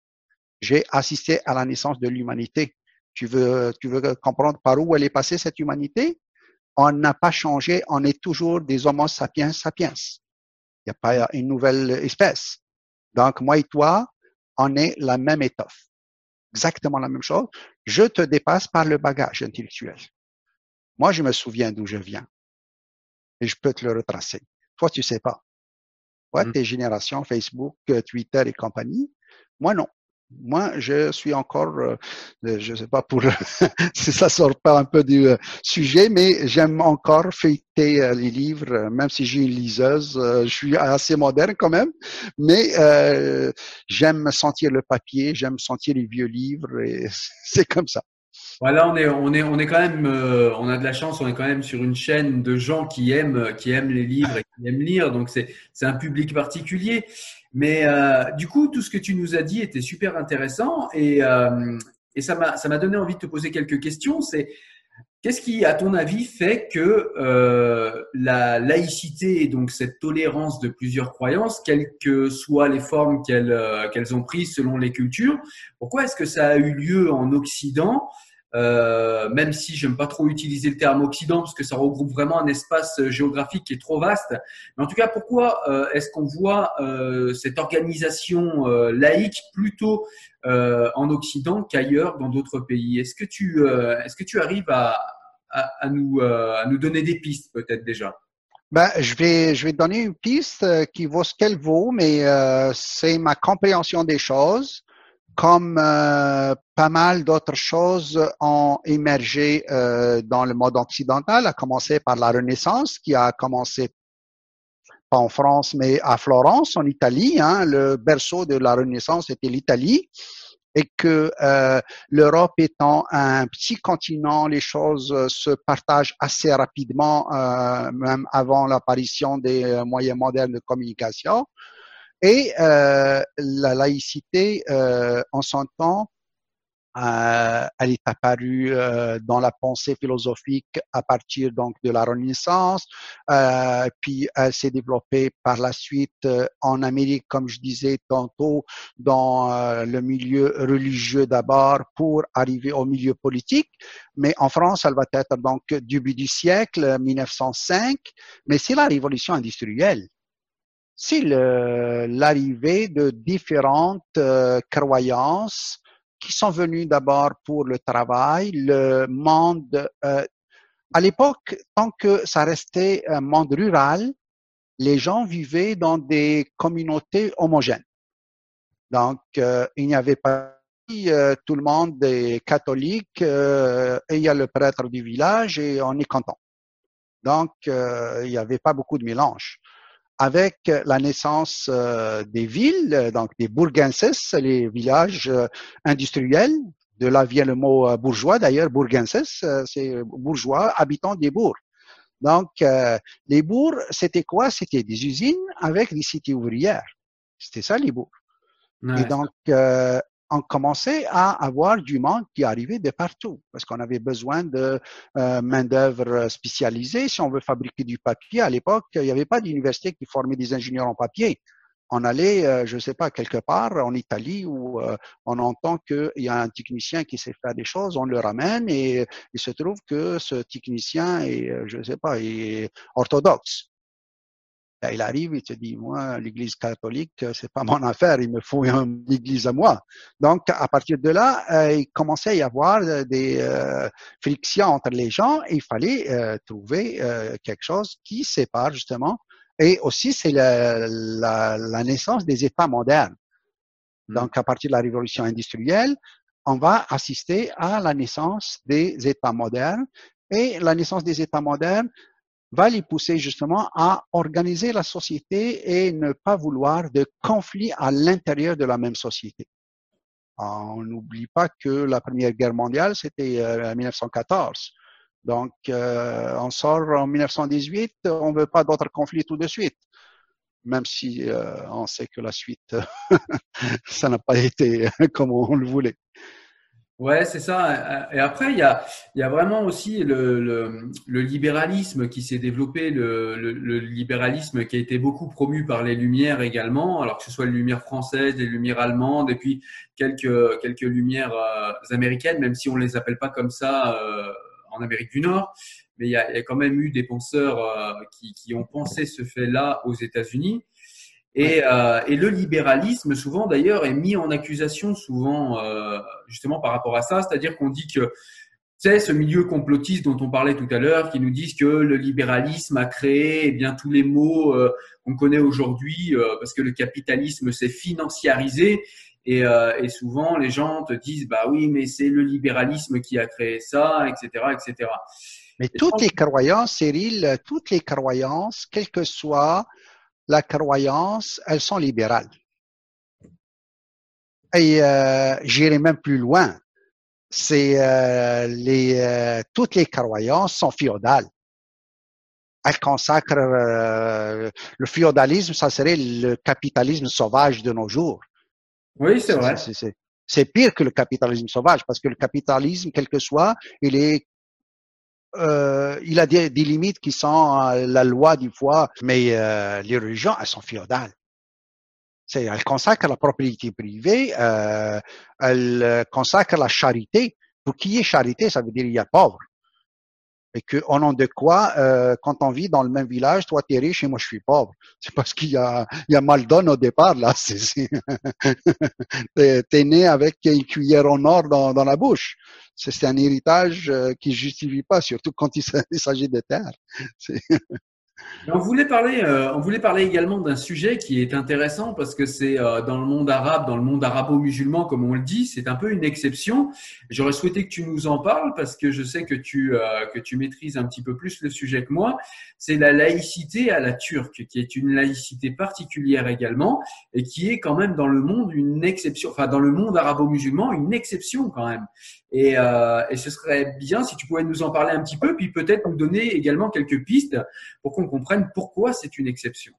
J'ai assisté à la naissance de l'humanité. Tu veux, tu veux comprendre par où elle est passée, cette humanité? On n'a pas changé, on est toujours des Homo sapiens sapiens. Il n'y a pas une nouvelle espèce. Donc, moi et toi, on est la même étoffe. Exactement la même chose. Je te dépasse par le bagage intellectuel. Moi, je me souviens d'où je viens. Et je peux te le retracer. Toi, tu sais pas. Toi, mmh. tes générations, Facebook, Twitter et compagnie. Moi, non moi, je suis encore, euh, je ne sais pas pour si ça sort pas un peu du euh, sujet, mais j'aime encore feuilleter euh, les livres, même si j'ai une liseuse. je suis assez moderne quand même, mais j'aime sentir le papier, j'aime sentir les vieux livres, et c'est comme ça. Voilà, on est, on est, on est quand même, on a de la chance, on est quand même sur une chaîne de gens qui aiment, qui aiment les livres et qui aiment lire, donc c'est, c'est un public particulier. Mais euh, du coup, tout ce que tu nous as dit était super intéressant et, euh, et ça m'a donné envie de te poser quelques questions. C'est qu'est-ce qui, à ton avis, fait que euh, la laïcité et donc cette tolérance de plusieurs croyances, quelles que soient les formes qu'elles euh, qu'elles ont prises selon les cultures, pourquoi est-ce que ça a eu lieu en Occident euh, même si j'aime pas trop utiliser le terme Occident parce que ça regroupe vraiment un espace euh, géographique qui est trop vaste. Mais en tout cas, pourquoi euh, est-ce qu'on voit cette organisation laïque plutôt en Occident qu'ailleurs dans d'autres pays? Est-ce que tu est-ce que tu arrives à, à, à nous à nous donner des pistes peut-être déjà? Ben, je vais je vais donner une piste qui vaut ce qu'elle vaut, mais c'est ma compréhension des choses comme euh, pas mal d'autres choses ont émergé euh, dans le monde occidental, à commencer par la Renaissance, qui a commencé pas en France, mais à Florence, en Italie. Hein, le berceau de la Renaissance était l'Italie. Et que euh, l'Europe étant un petit continent, les choses se partagent assez rapidement, même avant l'apparition des moyens modernes de communication. Et euh, la laïcité, euh, en son temps, euh, elle est apparue euh, dans la pensée philosophique à partir donc de la Renaissance, euh, puis elle s'est développée par la suite euh, en Amérique, comme je disais tantôt, dans le milieu religieux d'abord pour arriver au milieu politique. Mais en France, elle va être donc début du siècle 1905, mais c'est la révolution industrielle c'est l'arrivée de différentes euh, croyances qui sont venues d'abord pour le travail, le monde. Euh, à l'époque, tant que ça restait un monde rural, les gens vivaient dans des communautés homogènes. Donc, euh, il n'y avait pas euh, tout le monde est catholique et il y a le prêtre du village et on est content. Donc, il n'y avait pas beaucoup de mélange. Avec la naissance des villes, donc des bourgenses, les villages industriels, de là vient le mot bourgeois d'ailleurs, bourgenses, c'est bourgeois, habitants des bourgs. Donc, les bourgs, c'était quoi? C'était des usines avec des cités ouvrières. C'était ça les bourgs. Et donc, euh, on commençait à avoir du monde qui arrivait de partout parce qu'on avait besoin de euh, main-d'œuvre spécialisée. Si on veut fabriquer du papier, à l'époque, il n'y avait pas d'université qui formait des ingénieurs en papier. On allait, euh, je ne sais pas, quelque part en Italie où euh, on entend qu'il y a un technicien qui sait faire des choses, on le ramène et il se trouve que ce technicien est, je ne sais pas, est orthodoxe. Ben, il arrive, il te dit, moi, l'église catholique, euh, c'est pas mon affaire, il me faut une église à moi. Donc, à partir de là, euh, il commençait à y avoir euh, des frictions entre les gens et il fallait trouver quelque chose qui sépare justement. Et aussi, c'est la, la, la, naissance des États modernes. Mmh. Donc, à partir de la révolution industrielle, on va assister à la naissance des États modernes. Et la naissance des États modernes, va les pousser justement à organiser la société et ne pas vouloir de conflits à l'intérieur de la même société. On n'oublie pas que la Première Guerre mondiale, c'était euh, en 1914. Donc, euh, on sort en 1918, on ne veut pas d'autres conflits tout de suite, même si euh, on sait que la suite, ça n'a pas été comme on le voulait. Ouais, c'est ça. Et après, il y a, y a vraiment aussi le, le, le libéralisme qui s'est développé, le, le, libéralisme qui a été beaucoup promu par les Lumières également, alors que ce soit les Lumières françaises, les Lumières allemandes, et puis quelques, quelques Lumières euh, américaines, même si on les appelle pas comme ça euh, en Amérique du Nord. Mais il y a, y a quand même eu des penseurs euh, qui, qui ont pensé ce fait-là aux États-Unis. Et, euh, et, le libéralisme, souvent d'ailleurs, est mis en accusation, souvent euh, justement par rapport à ça. C'est-à-dire qu'on dit que c'est ce milieu complotiste dont on parlait tout à l'heure, qui nous disent que le libéralisme a créé eh bien tous les maux euh, qu'on connaît aujourd'hui, parce que le capitalisme s'est financiarisé. Et, et, souvent, les gens te disent, bah oui, mais c'est le libéralisme qui a créé ça, etc., etc. Mais toutes les croyances, Cyril, toutes les croyances, quel que soit la croyance, elles sont libérales. Et euh, j'irai même plus loin. C'est euh, les euh, toutes les croyances sont féodales. Elles consacrent le féodalisme, ça serait le capitalisme sauvage de nos jours. Oui, c'est vrai. C'est pire que le capitalisme sauvage parce que le capitalisme, quel que soit, il est euh, il a des, des, limites qui sont euh, la loi du foi, mais euh, les religions, elles sont féodales. C'est, elles consacrent la propriété privée, euh, elles consacrent la charité. Pour qu'il y ait charité, ça veut dire qu'il y a pauvre. Et que, au nom de quoi, euh, quand on vit dans le même village, toi tu es riche et moi je suis pauvre. C'est parce qu'il y a, il y a mal donne au départ là. C'est, t'es, es né avec une cuillère en or dans, la bouche c'est un héritage euh, qui justifie pas, surtout quand il s'agit de terre. On voulait parler, euh, on voulait parler également d'un sujet qui est intéressant parce que c'est euh, dans le monde arabe, dans le monde arabo-musulman, comme on le dit, c'est un peu une exception. J'aurais souhaité que tu nous en parles parce que je sais que tu euh, que tu maîtrises un petit peu plus le sujet que moi. C'est la laïcité à la turque, qui est une laïcité particulière également et qui est quand même dans le monde une exception, enfin dans le monde arabo-musulman une exception quand même. Et, et ce serait bien si tu pouvais nous en parler un petit peu, puis peut-être nous donner également quelques pistes pour qu'on comprenne pourquoi c'est une exception.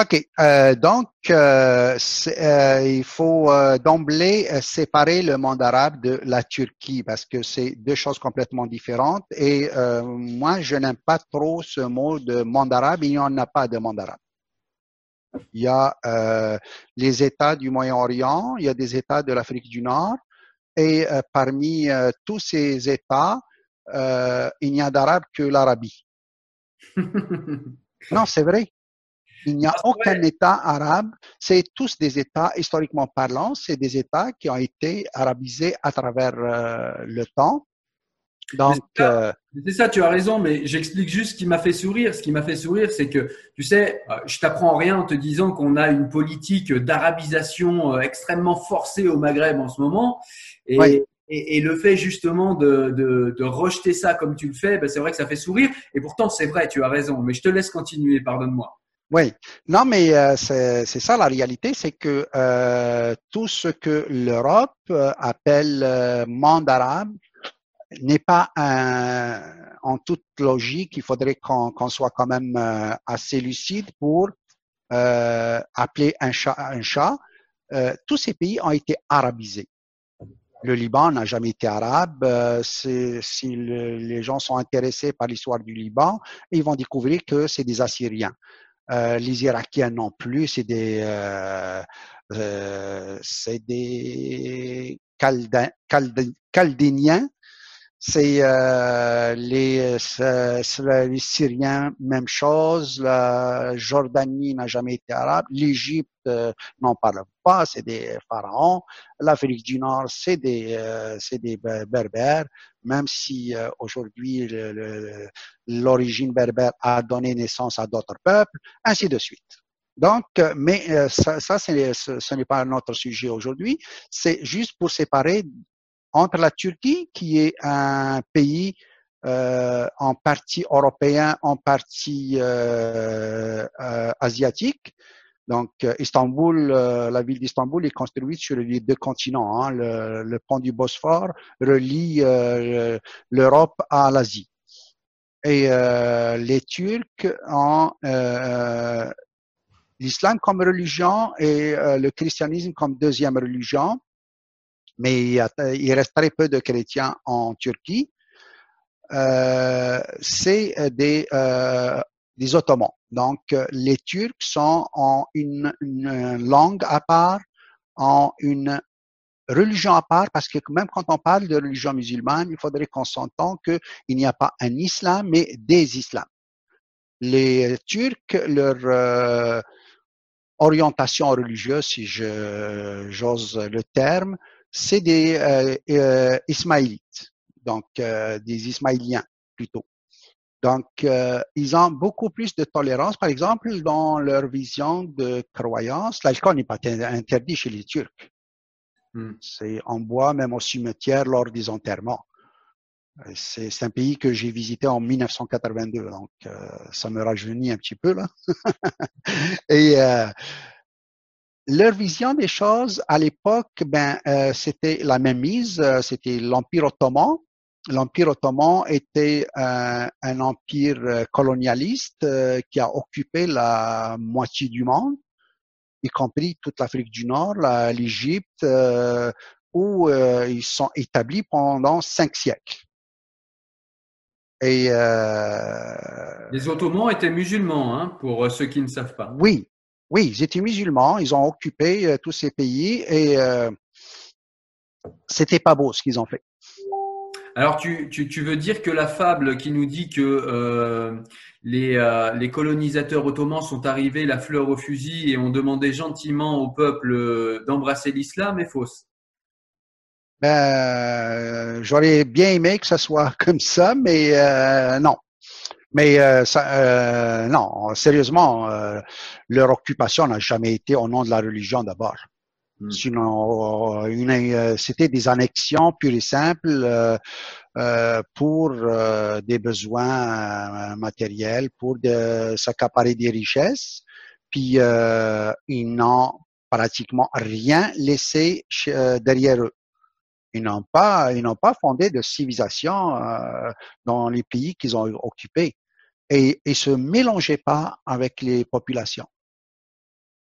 OK. Euh, donc, euh, euh, il faut euh, d'emblée euh, séparer le monde arabe de la Turquie parce que c'est deux choses complètement différentes. Et euh, moi, je n'aime pas trop ce mot de monde arabe. Il n'y en a pas de monde arabe. Il y a les États du Moyen-Orient, il y a des États de l'Afrique du Nord. Et parmi tous ces États, il n'y a d'arabe que l'Arabie. non, c'est vrai. Il n'y a aucun État arabe. C'est tous des États, historiquement parlant, c'est des États qui ont été arabisés à travers euh, le temps. Donc, euh, c'est ça, tu as raison, mais j'explique juste ce qui m'a fait sourire. Ce qui m'a fait sourire, c'est que, tu sais, euh, je t'apprends rien en te disant qu'on a une politique d'arabisation extrêmement forcée au Maghreb en ce moment. Et, et, le fait justement de, de, de, rejeter ça comme tu le fais, ben c'est vrai que ça fait sourire. Et pourtant, c'est vrai, tu as raison. Mais je te laisse continuer, pardonne-moi. Oui, non, mais euh, c'est ça la réalité, c'est que euh, tout ce que l'Europe euh, appelle euh, monde arabe n'est pas un, en toute logique. Il faudrait qu'on soit quand même euh, assez lucide pour appeler un chat un chat. tous ces pays ont été arabisés. Le Liban n'a jamais été arabe. si les gens sont intéressés par l'histoire du Liban, ils vont découvrir que c'est des Assyriens. Euh, les Irakiens non plus, c'est des, euh, euh, des c'est euh, les, euh, les, Syriens, même chose. La Jordanie n'a jamais été arabe. L'Égypte euh, n'en parle pas, c'est des pharaons. L'Afrique du Nord, c'est des, euh, c'est des berbères, même si aujourd'hui l'origine berbère a donné naissance à d'autres peuples, ainsi de suite. Donc, mais ça, ça ce n'est pas notre sujet aujourd'hui. C'est juste pour séparer entre la Turquie, qui est un pays euh, en partie européen, en partie euh, euh, asiatique. Donc, Istanbul, la ville d'Istanbul est construite sur les deux continents. Hein. Le, pont du Bosphore relie l'Europe à l'Asie. Et les Turcs ont l'islam comme religion et le christianisme comme deuxième religion mais il, reste très peu de chrétiens en Turquie. Euh, c'est des, euh, des Ottomans. Donc, les Turcs sont en une, langue à part, en une religion à part, parce que même quand on parle de religion musulmane, il faudrait qu'on s'entende qu'il n'y a pas un islam, mais des islams. Les Turcs, leur euh, orientation religieuse, si j'ose le terme, c'est des euh, euh, Ismaélites, donc euh, des Ismaéliens plutôt. Donc, ils ont beaucoup plus de tolérance, par exemple, dans leur vision de croyance. L'alcool n'est pas interdit chez les Turcs. Hmm. C'est en bois, même au cimetière, lors des enterrements. C'est un pays que j'ai visité en 1982, donc ça me rajeunit un petit peu là. Et leur vision des choses à l'époque, ben, euh, c'était la même mise, euh, c'était l'Empire ottoman. L'Empire ottoman était un, un empire euh, colonialiste qui a occupé la moitié du monde, y compris toute l'Afrique du Nord, l'Égypte, où ils sont établis pendant cinq siècles. Et les Ottomans étaient musulmans, hein, pour ceux qui ne savent pas. Oui, oui, ils étaient musulmans, ils ont occupé euh, tous ces pays et euh, c'était pas beau ce qu'ils ont fait. Alors, tu, tu, tu, veux dire que la fable qui nous dit que euh, les, les, colonisateurs ottomans sont arrivés la fleur au fusil et ont demandé gentiment au peuple d'embrasser l'islam est fausse? Ben, J'aurais bien aimé que ça soit comme ça, mais non. Mais euh, ça, euh, non, sérieusement, euh, leur occupation n'a jamais été au nom de la religion d'abord. Hmm. Sinon, c'était des annexions pures et simples pour des besoins matériels, pour s'accaparer des richesses. Puis ils n'ont pratiquement rien laissé derrière eux. Ils n'ont pas, fondé de civilisation euh, dans les pays qu'ils ont occupés et ils se mélangeaient pas avec les populations.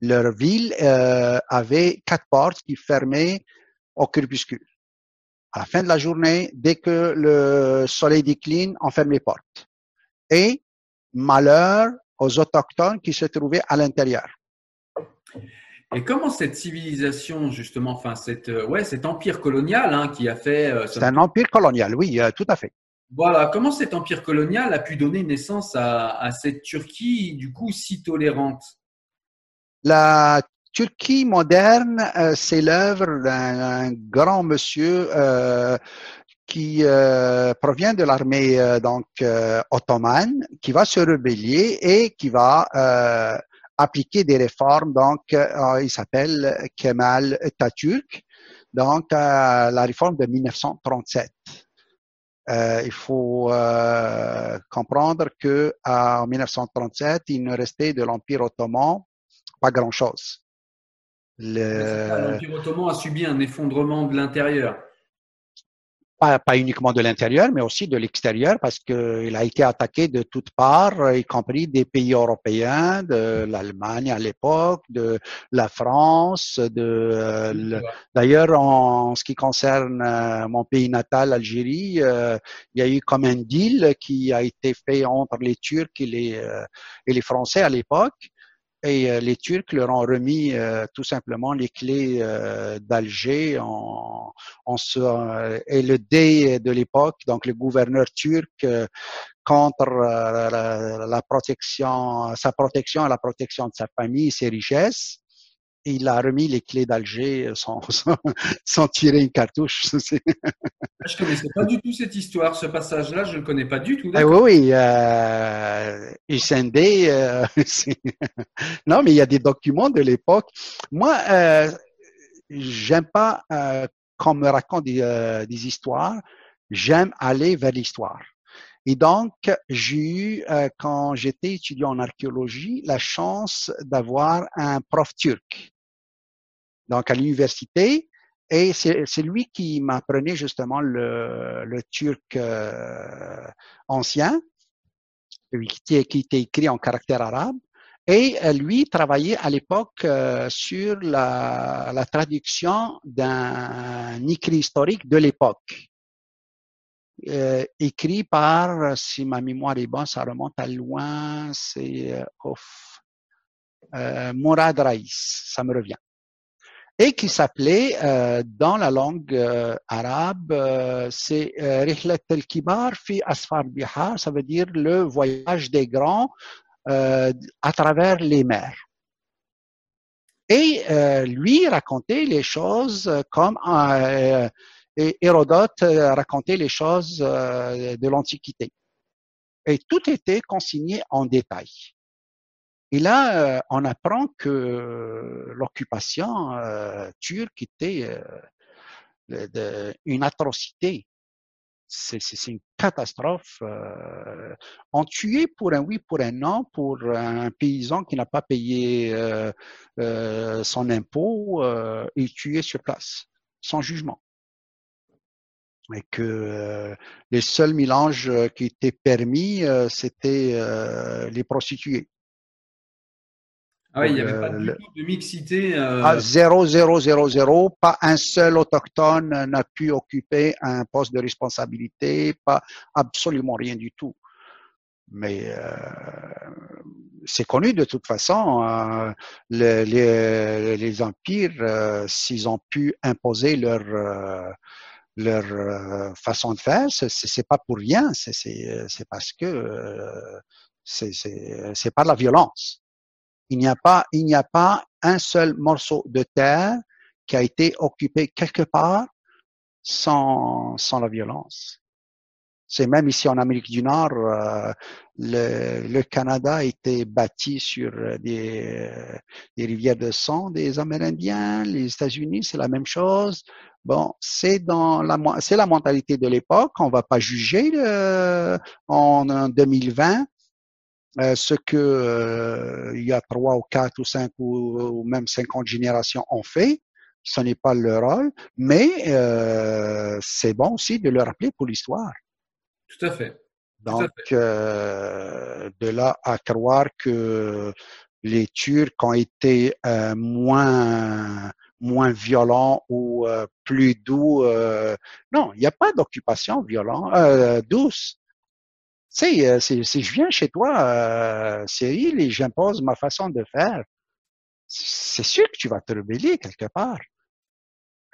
Leur ville euh, avait quatre portes qui fermaient au crépuscule. À la fin de la journée, dès que le soleil décline, on ferme les portes. Et malheur aux autochtones qui se trouvaient à l'intérieur. Et comment cette civilisation, justement, enfin, cette, euh, ouais, cet empire colonial hein, qui a fait. Euh, c'est un empire colonial, oui, euh, tout à fait. Voilà, comment cet empire colonial a pu donner naissance à, à cette Turquie, du coup, si tolérante? La Turquie moderne, euh, c'est l'œuvre d'un grand monsieur qui euh, provient de l'armée euh, donc euh, ottomane, qui va se rebeller et qui va appliquer des réformes. Donc, il s'appelle Kemal Atatürk. Donc, la réforme de 1937. il faut comprendre que en 1937, il ne restait de l'Empire ottoman pas grand-chose. L'Empire ottoman a subi un effondrement de l'intérieur pas, pas, uniquement de l'intérieur, mais aussi de l'extérieur, parce qu'il a été attaqué de toutes parts, y compris des pays européens, de l'Allemagne à l'époque, de la France, de euh, d'ailleurs en ce qui concerne euh, mon pays natal, l'Algérie, euh, il y a eu comme un deal qui a été fait entre les Turcs et les, et les Français à l'époque et euh, les Turcs leur ont remis euh, tout simplement les clés euh, d'Alger et le dé de l'époque, donc le gouverneur turc contre la, protection, sa protection à la protection de sa famille, ses richesses il a remis les clés d'Alger sans, sans, tirer une cartouche. je ne connaissais pas du tout cette histoire, ce passage-là, je ne le connais pas du tout. Eh oui, oui, euh, euh non, mais il y a des documents de l'époque. Moi, euh, j'aime pas euh, qu'on me raconte des, euh, des histoires, j'aime aller vers l'histoire. Et donc, j'ai eu, euh, quand j'étais étudiant en archéologie, la chance d'avoir un prof turc donc à l'université. Et c'est lui qui m'apprenait justement le, le turc euh, ancien, qui, qui, était écrit en caractère arabe. Et euh, lui travaillait à l'époque euh, sur la, la traduction d'un écrit historique de l'époque. Euh, écrit par, si ma mémoire est bonne, ça remonte à loin, c'est euh, Mourad Raïs, ça me revient et qui s'appelait euh, dans la langue euh, arabe, euh, c'est euh, Rihlat al-Kibar fi Asfar Bihar, ça veut dire le voyage des grands euh, à travers les mers. Et lui racontait les choses comme Hérodote racontait les choses de l'Antiquité. Et tout était consigné en détail. Et là, euh, on apprend que l'occupation euh, turque était euh, une atrocité. C'est une catastrophe. on tuait pour un oui, pour un non, pour un paysan qui n'a pas payé son impôt, il tuait sur place, sans jugement et que les seuls mélanges qui étaient permis, c'était les prostituées. Ah oui, il n'y avait pas du tout de mixité. Euh... Ah, zéro, zéro, zéro, zéro. Pas un seul autochtone n'a pu occuper un poste de responsabilité, pas absolument rien du tout. Mais euh, c'est connu de toute façon. Euh, les, les, les, empires, euh, s'ils ont pu imposer leur euh, leur euh, façon de faire, c'est pas pour rien. C'est parce que c'est par la violence. Il n'y a pas, il n'y a pas un seul morceau de terre qui a été occupé quelque part sans, sans la violence. C'est même ici en Amérique du Nord, euh, le, le, Canada a été bâti sur des, des, rivières de sang des Amérindiens. Les États-Unis, c'est la même chose. Bon, c'est dans la, c'est la mentalité de l'époque. On va pas juger euh, en, en 2020 euh, ce que euh, il y a trois ou quatre ou cinq ou, même cinquante générations ont fait. Ce n'est pas leur rôle, mais euh, c'est bon aussi de le rappeler pour l'histoire. Tout à fait. Donc, euh, de là à croire que les Turcs ont été euh, moins moins violents ou euh, plus doux. non, il n'y a pas d'occupation violente, douce sais, euh, si, si, je viens chez toi, euh, Cyril, et j'impose ma façon de faire, c'est sûr que tu vas te rebeller quelque part.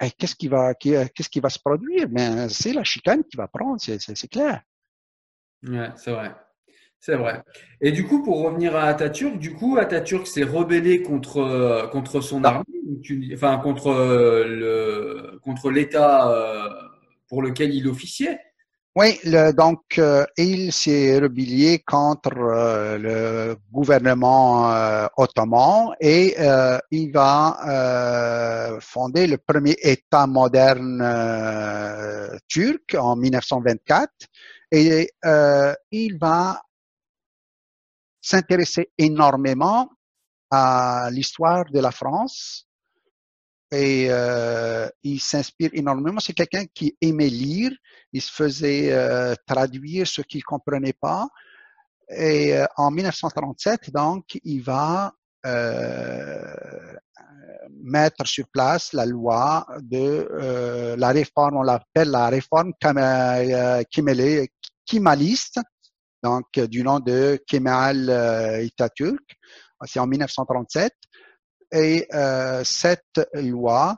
Et qu'est-ce qui va, euh, qu'est-ce qui va se produire? Mais c'est la chicane qui va prendre, c'est clair. Ouais, c'est vrai. C'est vrai. Et du coup, pour revenir à Atatürk, du coup, Atatürk s'est rebellé contre contre son armée, enfin contre le contre l'État pour lequel il officiait? Oui, le, donc euh, il s'est rebellé contre euh, le gouvernement euh, ottoman et il va fonder le premier État moderne turc en 1924 et il va s'intéresser énormément à l'histoire de la France et euh, il s'inspire énormément. C'est quelqu'un qui aimait lire, il se faisait euh, traduire ce qu'il comprenait pas. Et euh, en 1937, donc, il va mettre sur place la loi de la réforme, on l'appelle la réforme kémaliste, donc du nom de Kemal Atatürk. C'est en 1937. Et euh, cette loi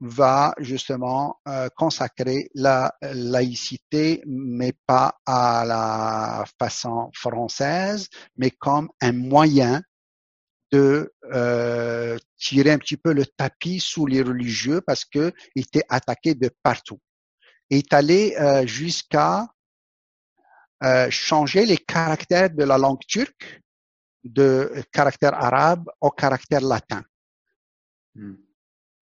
va justement euh, consacrer la laïcité, mais pas à la façon française, mais comme un moyen de euh, tirer un petit peu le tapis sous les religieux parce qu'ils étaient attaqués de partout. Il est allé jusqu'à changer les caractères de la langue turque de caractère arabe au caractère latin. Hmm.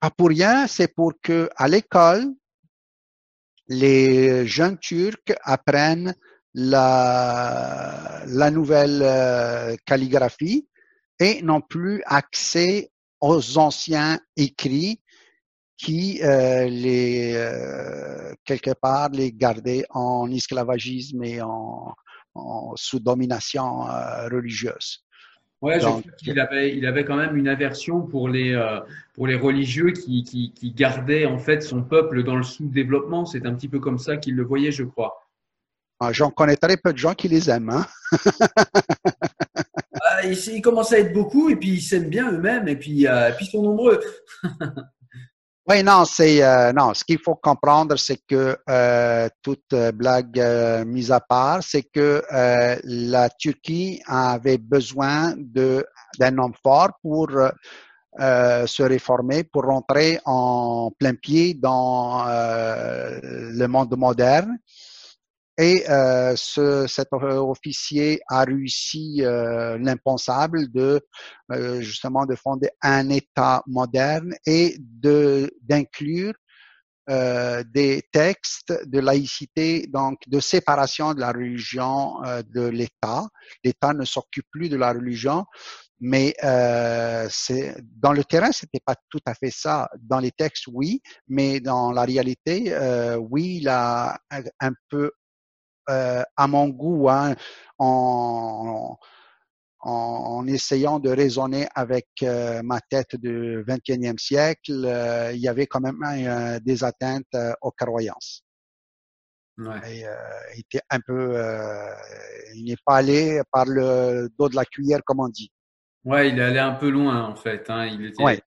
Pas pour rien, c'est pour que à l'école, les jeunes Turcs apprennent la, la nouvelle euh, calligraphie et n'ont plus accès aux anciens écrits qui euh, les euh, quelque part les gardaient en esclavagisme et en, en sous domination religieuse. Ouais, je qu'il avait, il avait quand même une aversion pour les, euh, pour les religieux qui, qui, qui, gardaient en fait son peuple dans le sous-développement. C'est un petit peu comme ça qu'il le voyait, je crois. Ah, J'en connais très peu de gens qui les aiment. Hein? ah, ils, commencent à être beaucoup et puis ils s'aiment bien eux-mêmes et puis, euh, et puis ils sont nombreux. Oui, non, c'est euh, non. Ce qu'il faut comprendre, c'est que euh, toute blague euh, mise à part, c'est que euh, la Turquie avait besoin de d'un homme fort pour se réformer, pour rentrer en plein pied dans le monde moderne. Et euh, ce, cet officier a réussi euh, l'impensable de euh, justement de fonder un État moderne et de d'inclure euh, des textes de laïcité, donc de séparation de la religion de l'État. L'État ne s'occupe plus de la religion, mais euh, dans le terrain, c'était pas tout à fait ça. Dans les textes, oui, mais dans la réalité, euh, oui, il a un peu euh, à mon goût, hein, en, en, essayant de raisonner avec euh, ma tête du 21e siècle, euh, il y avait quand même des atteintes aux croyances. Ouais. Et, il était un peu, il n'est pas allé par le dos de la cuillère, comme on dit. Ouais, il est allé un peu loin en fait. Hein. Il était... ouais.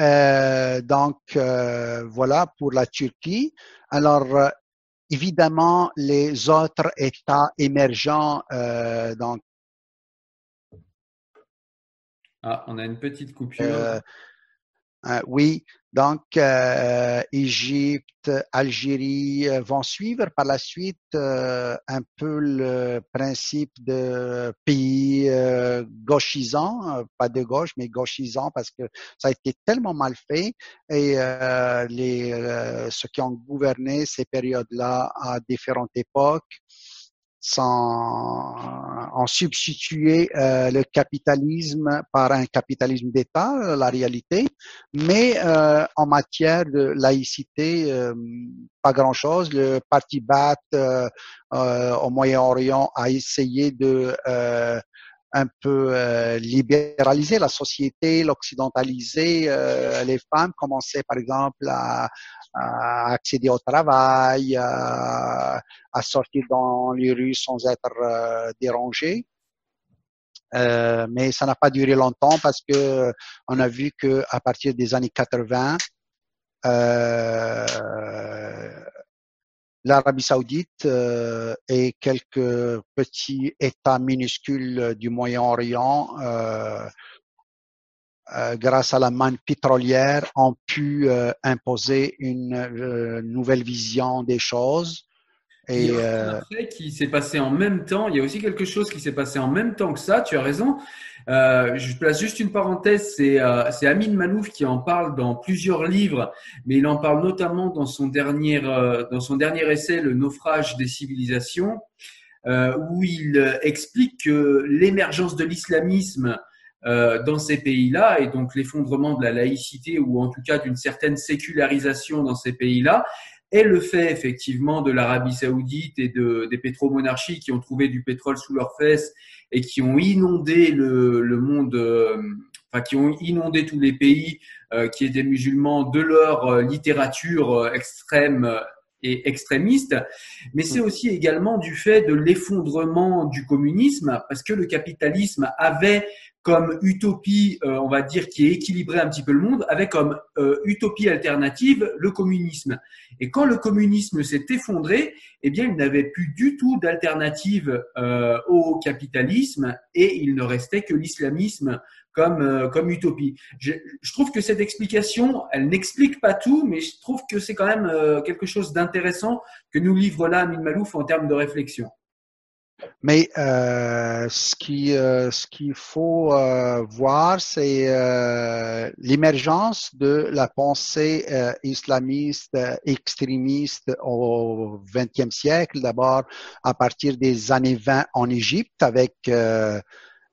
Euh, donc euh, voilà pour la Turquie. Alors évidemment, les autres États émergents, euh, donc. Ah, on a une petite coupure. Euh, euh, oui, donc euh, Égypte, Algérie euh, vont suivre par la suite un peu le principe de pays gauchisants, pas de gauche, mais gauchisants parce que ça a été tellement mal fait et les, ceux qui ont gouverné ces périodes-là à différentes époques sans en substituer euh, le capitalisme par un capitalisme d'État, euh, la réalité, mais euh, en matière de laïcité, euh, pas grand-chose. Le parti euh, au Moyen-Orient a essayé de un peu libéraliser la société, l'occidentaliser. les femmes commençaient par exemple à, à accéder au travail, à, à, sortir dans les rues sans être euh, dérangé. Euh, mais ça n'a pas duré longtemps parce que on a vu que à partir des années 80, euh, l'Arabie saoudite et quelques petits États minuscules du Moyen-Orient euh, grâce à la manne pétrolière, ont pu euh, imposer une euh, nouvelle vision des choses. Et il y a un qui s'est passé en même temps. Il y a aussi quelque chose qui s'est passé en même temps que ça. Tu as raison. Je place juste une parenthèse. C'est Amin Manouf qui en parle dans plusieurs livres, mais il en parle notamment dans son dernier dans son dernier essai, Le naufrage des civilisations, où il explique que l'émergence de l'islamisme euh, dans ces pays-là et donc l'effondrement de la laïcité ou en tout cas d'une certaine sécularisation dans ces pays-là est le fait effectivement de l'Arabie saoudite et de, des pétromonarchies qui ont trouvé du pétrole sous leurs fesses et qui ont inondé le, le monde, euh, enfin qui ont inondé tous les pays euh, qui étaient musulmans de leur euh, littérature extrême et extrémiste, mais c'est aussi également du fait de l'effondrement du communisme, parce que le capitalisme avait comme utopie, euh, on va dire, qui équilibrait un petit peu le monde, avec comme euh, utopie alternative le communisme. Et quand le communisme s'est effondré, eh bien, il n'avait plus du tout d'alternative euh, au capitalisme et il ne restait que l'islamisme comme, comme utopie. Je, je, trouve que cette explication, elle n'explique pas tout, mais je trouve que c'est quand même quelque chose d'intéressant que nous livre là Amin Malouf en termes de réflexion. Mais euh, euh, ce qu'il faut euh, voir, c'est l'émergence de la pensée islamiste extrémiste au XXe siècle. D'abord, à partir des années 20 en Égypte, avec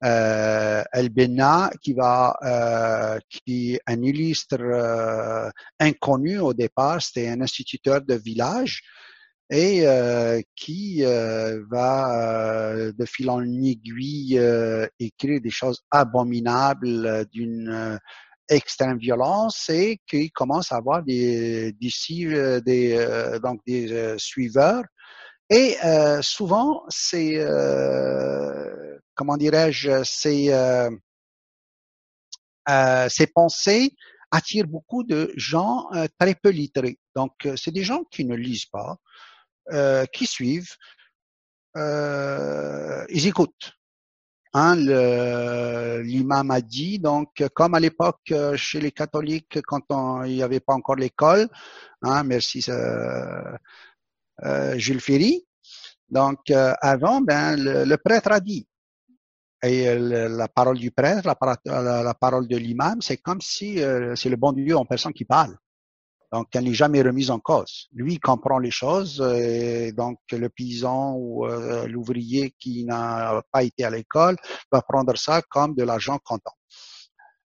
El-Benna, qui va, qui est un illustre inconnu au départ, c'était un instituteur de village et euh, qui euh, va euh, de fil en aiguille écrire des choses abominables d'une extrême violence et qui commence à avoir des, des, des donc des suiveurs. Et souvent, c'est, comment dirais-je, ces, ces pensées attirent beaucoup de gens très peu littrés. Donc, c'est des gens qui ne lisent pas, euh, qui suivent, euh, ils écoutent. Hein, L'imam a dit, donc, comme à l'époque euh, chez les catholiques, quand on, il n'y avait pas encore l'école, hein, merci Jules Ferry, donc avant, ben, le, prêtre a dit, et la parole du prêtre, la parole de l'imam, c'est comme si c'est le bon Dieu en personne qui parle. Donc, elle n'est jamais remise en cause. Lui comprend les choses, et donc le paysan ou euh, l'ouvrier qui n'a pas été à l'école va prendre ça comme de l'argent comptant.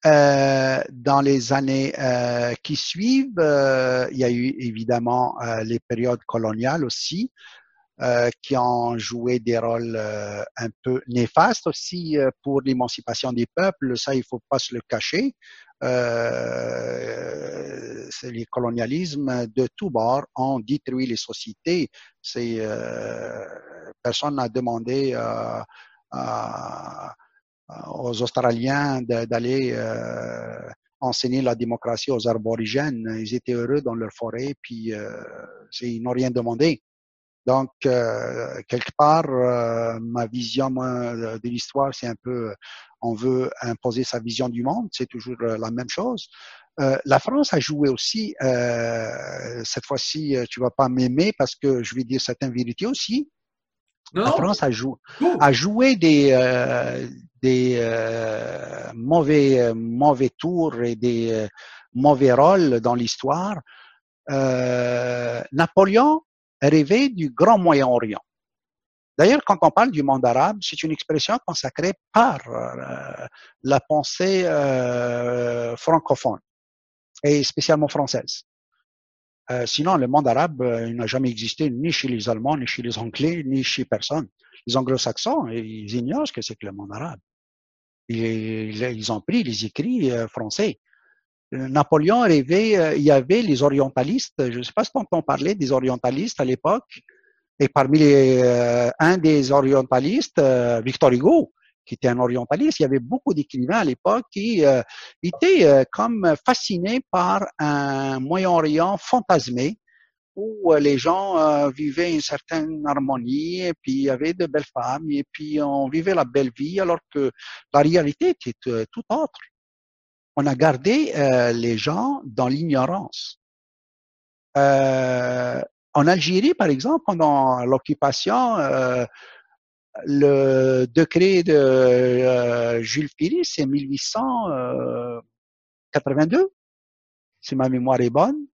Euh, dans les années euh, qui suivent, euh, il y a eu évidemment euh, les périodes coloniales aussi, qui ont joué des rôles un peu néfastes aussi pour l'émancipation des peuples. Ça, il faut pas se le cacher. Euh, les colonialismes de tous bords ont détruit les sociétés. Euh, personne n'a demandé euh, aux Australiens d'aller enseigner la démocratie aux aborigènes. Ils étaient heureux dans leur forêt, puis ils n'ont rien demandé. Donc, euh, quelque part, euh, ma vision de l'histoire, c'est un peu, on veut imposer sa vision du monde, c'est toujours euh, la même chose. la France a joué aussi, cette fois-ci, tu vas pas m'aimer parce que je vais dire certaines vérités aussi. La France a, joué, a joué des, des mauvais, mauvais tours et des mauvais rôles dans l'histoire. Napoléon rêver du grand Moyen-Orient. D'ailleurs, quand on parle du monde arabe, c'est une expression consacrée par euh, la pensée euh, francophone et spécialement française. Euh, sinon, le monde arabe euh, n'a jamais existé ni chez les Allemands, ni chez les Anglais, ni chez personne. Les Anglo-Saxons, ils ignorent ce que c'est que le monde arabe. Ils, ils ont pris les écrits euh, français. Napoléon rêvait, euh, il y avait les orientalistes, je ne sais pas si on parlait des orientalistes à l'époque, et parmi les, euh, un des orientalistes, euh, Victor Hugo, qui était un orientaliste, il y avait beaucoup d'écrivains à l'époque qui étaient comme fascinés par un Moyen-Orient fantasmé où les gens vivaient une certaine harmonie et puis il y avait de belles femmes et puis on vivait la belle vie alors que la réalité était tout autre. On a gardé les gens dans l'ignorance. en Algérie, par exemple, pendant l'occupation, le décret de euh, Jules Ferry, c'est 1882, si ma mémoire est bonne.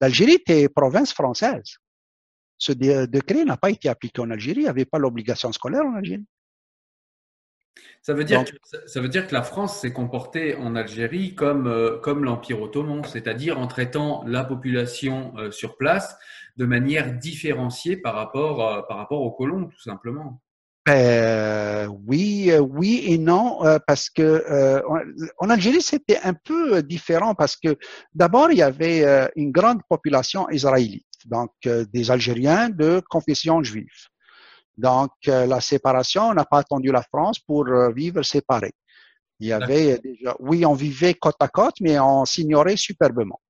L'Algérie était province française. Ce décret n'a pas été appliqué en Algérie. Il n'y avait pas l'obligation scolaire en Algérie. Ça veut, dire que, ça veut dire que la France s'est comportée en Algérie comme, euh, comme l'Empire ottoman, c'est-à-dire en traitant la population euh, sur place de manière différenciée par rapport, euh, par rapport aux colons, tout simplement. oui, oui et non, parce que en Algérie c'était un peu différent parce que d'abord il y avait une grande population israélite, donc des Algériens de confession juive. Donc, euh, la séparation, on n'a pas attendu la France pour euh, vivre séparés. Il y avait déjà, oui, on vivait côte à côte, mais on s'ignorait superbement.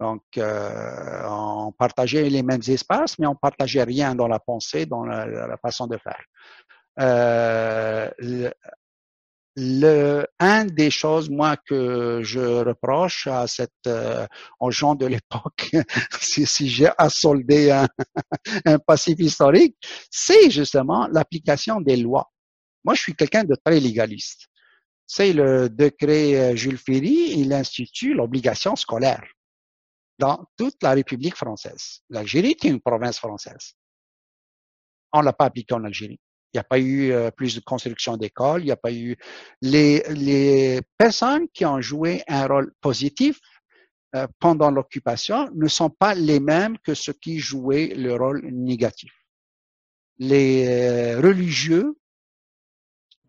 Donc, euh, on partageait les mêmes espaces, mais on partageait rien dans la pensée, dans la, façon de faire. Euh, le, un des choses, moi, que je reproche à cette, euh, aux gens de l'époque, si, si j'ai à solder un, un passif historique, c'est justement l'application des lois. Moi, je suis quelqu'un de très légaliste. C'est le décret euh, Jules Ferry, il institue l'obligation scolaire dans toute la République française. L'Algérie est une province française. On l'a pas appliqué en Algérie. Il n'y a pas eu euh, plus de construction d'écoles, il n'y a pas eu les, les personnes qui ont joué un rôle positif euh, pendant l'occupation ne sont pas les mêmes que ceux qui jouaient le rôle négatif. Les euh, religieux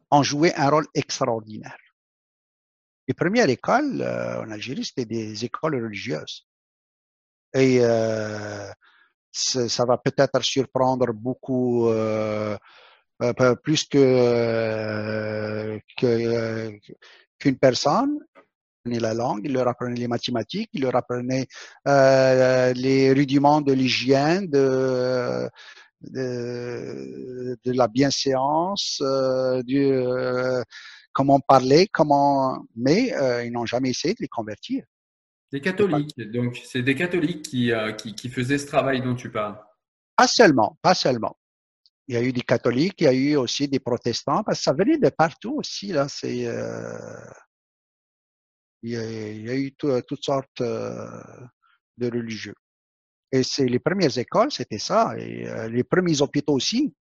ont joué un rôle extraordinaire. Les premières écoles en Algérie, c'était des écoles religieuses. Et ça va peut-être surprendre beaucoup plus que euh, euh, qu'une personne apprenait la langue, il leur apprenait les mathématiques, il leur apprenait euh, les rudiments de l'hygiène, de, de, de, la bienséance, euh, du, euh, comment parler, comment, mais ils n'ont jamais essayé de les convertir. Des catholiques, donc c'est des catholiques qui, qui, qui faisaient ce travail dont tu parles. Pas seulement, pas seulement. Il y a eu des catholiques, il y a eu aussi des protestants, parce que ça venait de partout aussi. Là, c'est, euh, il, y a, eu toutes sortes euh, de religieux. Et c'est les premières écoles, c'était ça, et euh, les premiers hôpitaux aussi.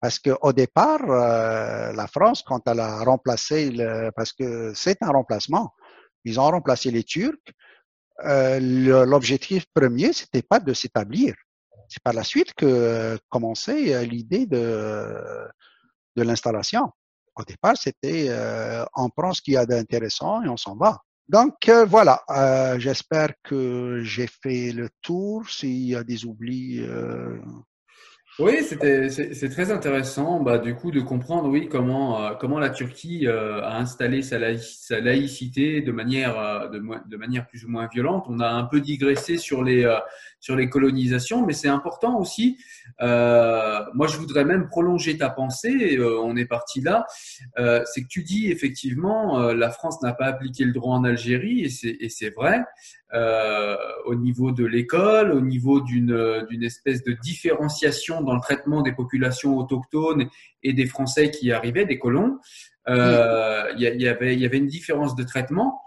Parce que au départ, euh, la France, quand elle a remplacé, le, parce que c'est un remplacement, ils ont remplacé les Turcs. L'objectif premier, c'était pas de s'établir, c'est par la suite que commençait euh, l'idée de, de l'installation. Au départ, c'était euh, on prend ce qu'il y a d'intéressant et on s'en va. Donc euh, voilà, j'espère que j'ai fait le tour. S'il y a des oublis, oui, c'est très intéressant, bah, du coup, de comprendre, oui, comment comment la Turquie a installé sa, laïcité de manière de, manière plus ou moins violente. On a un peu digressé sur les sur les colonisations, mais c'est important aussi. moi, je voudrais même prolonger ta pensée. on est parti là. c'est que tu dis effectivement, la France n'a pas appliqué le droit en Algérie, et c'est vrai. Euh, au niveau de l'école, au niveau d'une d'une espèce de différenciation dans le traitement des populations autochtones et des Français qui arrivaient, des colons. Euh, il y, y, avait il y avait une différence de traitement.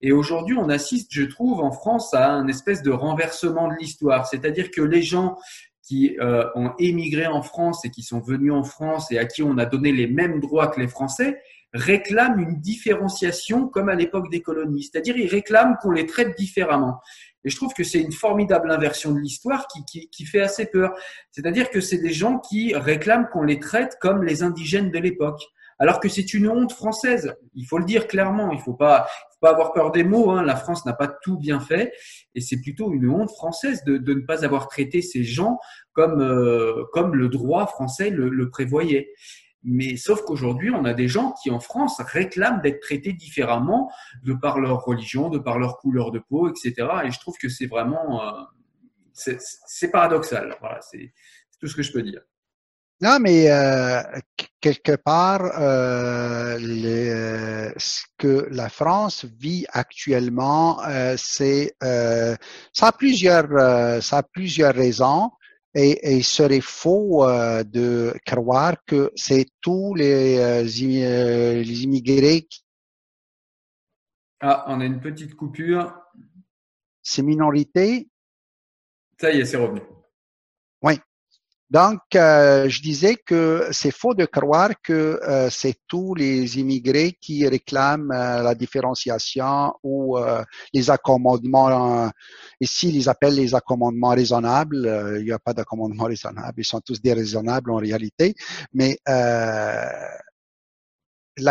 Et aujourd'hui, on assiste, je trouve, en France à un espèce de renversement de l'histoire. C'est-à-dire que les gens qui euh, ont émigré en France et qui sont venus en France et à qui on a donné les mêmes droits que les Français, réclament une différenciation comme à l'époque des colonies. C'est-à-dire, ils réclament qu'on les traite différemment. Et je trouve que c'est une formidable inversion de l'histoire qui, fait assez peur. C'est-à-dire que c'est des gens qui réclament qu'on les traite comme les indigènes de l'époque. Alors que c'est une honte française. Il faut le dire clairement. Il faut pas, faut pas avoir peur des mots. Hein. La France n'a pas tout bien fait. Et c'est plutôt une honte française de, ne pas avoir traité ces gens comme, euh, comme le droit français le, le prévoyait. Mais sauf qu'aujourd'hui, on a des gens qui en France réclament d'être traités différemment de par leur religion, de par leur couleur de peau, etc. Et je trouve que c'est vraiment, euh, c'est paradoxal. Voilà, c'est tout ce que je peux dire. Non, mais euh, quelque part, euh, ce que la France vit actuellement, euh, c'est ça a plusieurs ça a plusieurs raisons et, il serait faux de croire que c'est tous les, les immigrés. Qui... Ah, on a une petite coupure. Ces minorités. Ça y est, c'est revenu. Donc, euh, je disais que c'est faux de croire que euh, c'est tous les immigrés qui réclament euh, la différenciation ou les accommodements. ici, ils appellent les accommodements raisonnables. il n'y a pas d'accommodement raisonnable. Ils sont tous déraisonnables en réalité. Mais la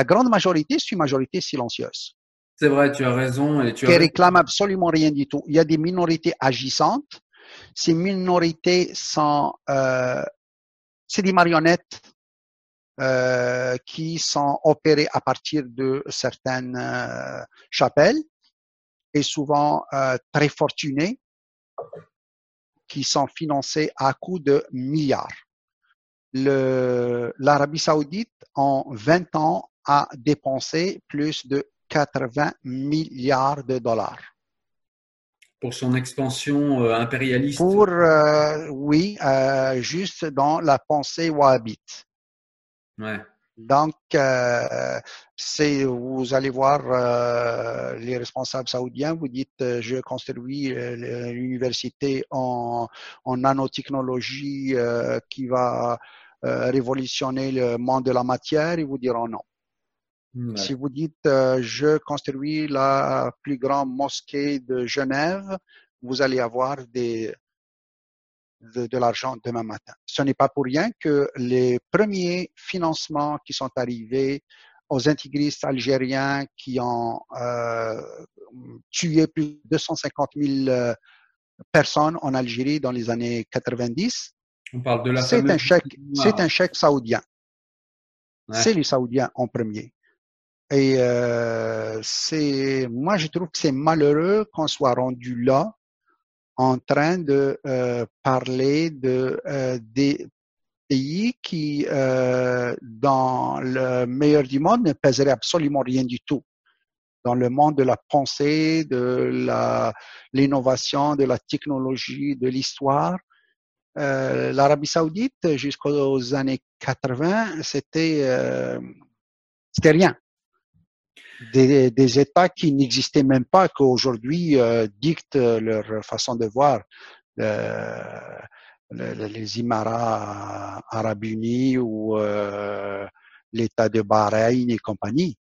grande majorité, c'est une majorité silencieuse. C'est vrai, tu as raison. Et tu qui réclament absolument rien du tout. Il y a des minorités agissantes ces minorités sont, euh, c'est des marionnettes euh, qui sont opérées à partir de certaines euh, chapelles et souvent très fortunées qui sont financées à coût de milliards. L'Arabie saoudite, en 20 ans, a dépensé plus de 80 milliards de dollars pour son expansion euh, impérialiste? Pour, euh, oui, euh, juste dans la pensée wahhabite. Ouais. Donc, c'est, vous allez voir les responsables saoudiens, vous dites, je construis l'université en, en nanotechnologie qui va révolutionner le monde de la matière, ils vous diront non. Si vous dites euh, je construis la plus grande mosquée de Genève, vous allez avoir des, de, l'argent demain matin. Ce n'est pas pour rien que les premiers financements qui sont arrivés aux intégristes algériens qui ont euh, tué plus de 250 000 euh, personnes en Algérie dans les années 90. On parle de la C'est un chèque, c'est un chèque saoudien. C'est les Saoudiens en premier. Et euh, c'est, moi, je trouve que c'est malheureux qu'on soit rendu là en train de euh, parler de euh, des pays qui, euh, dans le meilleur du monde, ne pèseraient absolument rien du tout. Dans le monde de la pensée, de la l'innovation, de la technologie, de l'histoire, euh, l'Arabie Saoudite jusqu'aux années 80, c'était c'était rien des, des États qui n'existaient même pas, qu'aujourd'hui euh, dictent leur façon de voir. Euh, les Émirats arabes unis ou euh, l'État de Bahreïn et compagnie.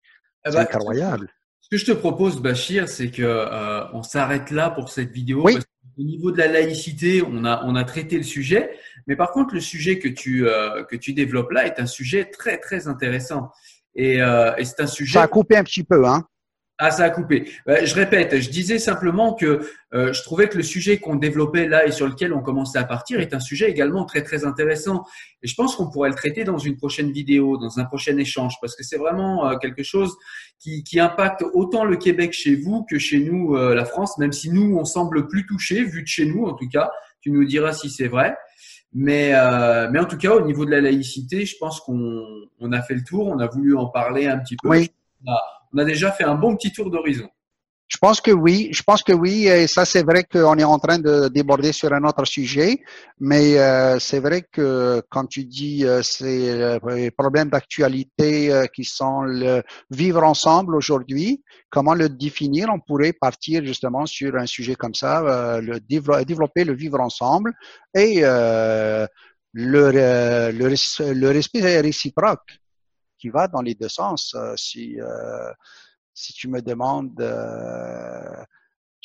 Eh c'est ben, incroyable. Ce que je te propose, Bachir, c'est que euh, on s'arrête là pour cette vidéo. Oui. au niveau de la laïcité, on a, on a traité le sujet. Mais par contre, le sujet que tu, euh, que tu développes là est un sujet très, très intéressant. Et, euh, et c'est un sujet. Ça a coupé un petit peu, hein. Ah, ça a coupé. Euh, je répète, je disais simplement que euh, je trouvais que le sujet qu'on développait là et sur lequel on commençait à partir est un sujet également très très intéressant. Et je pense qu'on pourrait le traiter dans une prochaine vidéo, dans un prochain échange, parce que c'est vraiment euh, quelque chose qui, qui, impacte autant le Québec chez vous que chez nous, euh, la France, même si nous, on semble plus touchés, vu de chez nous en tout cas. Tu nous diras si c'est vrai. Mais, euh, mais en tout cas, au niveau de la laïcité, je pense qu'on on a fait le tour. On a voulu en parler un petit peu. Oui. On, a, déjà fait un bon petit tour d'horizon. Je pense que oui, je pense que oui, et ça c'est vrai qu'on est en train de déborder sur un autre sujet, mais euh, c'est vrai que quand tu dis euh, ces euh, problèmes d'actualité euh, qui sont le vivre ensemble aujourd'hui, comment le définir? On pourrait partir justement sur un sujet comme ça, euh, le développer le vivre ensemble et le, le, le respect réciproque qui va dans les deux sens. si si tu me demandes euh,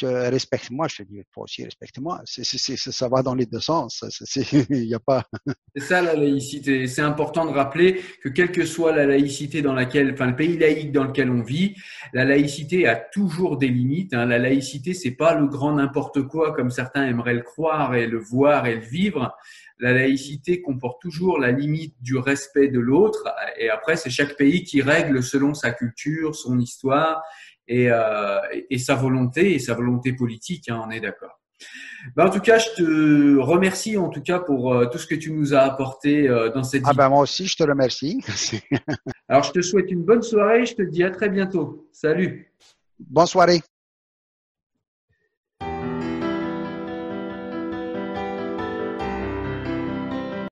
respecte-moi, je te dis, toi aussi respecte-moi. ça va dans les deux sens. Il y a pas. c'est ça la laïcité. C'est important de rappeler que quelle que soit la laïcité dans laquelle, enfin le pays laïque dans lequel on vit, la laïcité a toujours des limites. Hein. La laïcité, c'est pas le grand n'importe quoi comme certains aimeraient le croire et le voir et le vivre la laïcité comporte toujours la limite du respect de l'autre. Et après, c'est chaque pays qui règle selon sa culture, son histoire et, euh, et sa volonté et sa volonté politique. Hein, on est d'accord. Ben, en tout cas, je te remercie en tout cas pour euh, tout ce que tu nous as apporté euh, dans cette Ah ben moi aussi, je te remercie. Alors, je te souhaite une bonne soirée. Je te dis à très bientôt. Salut. Bonne soirée.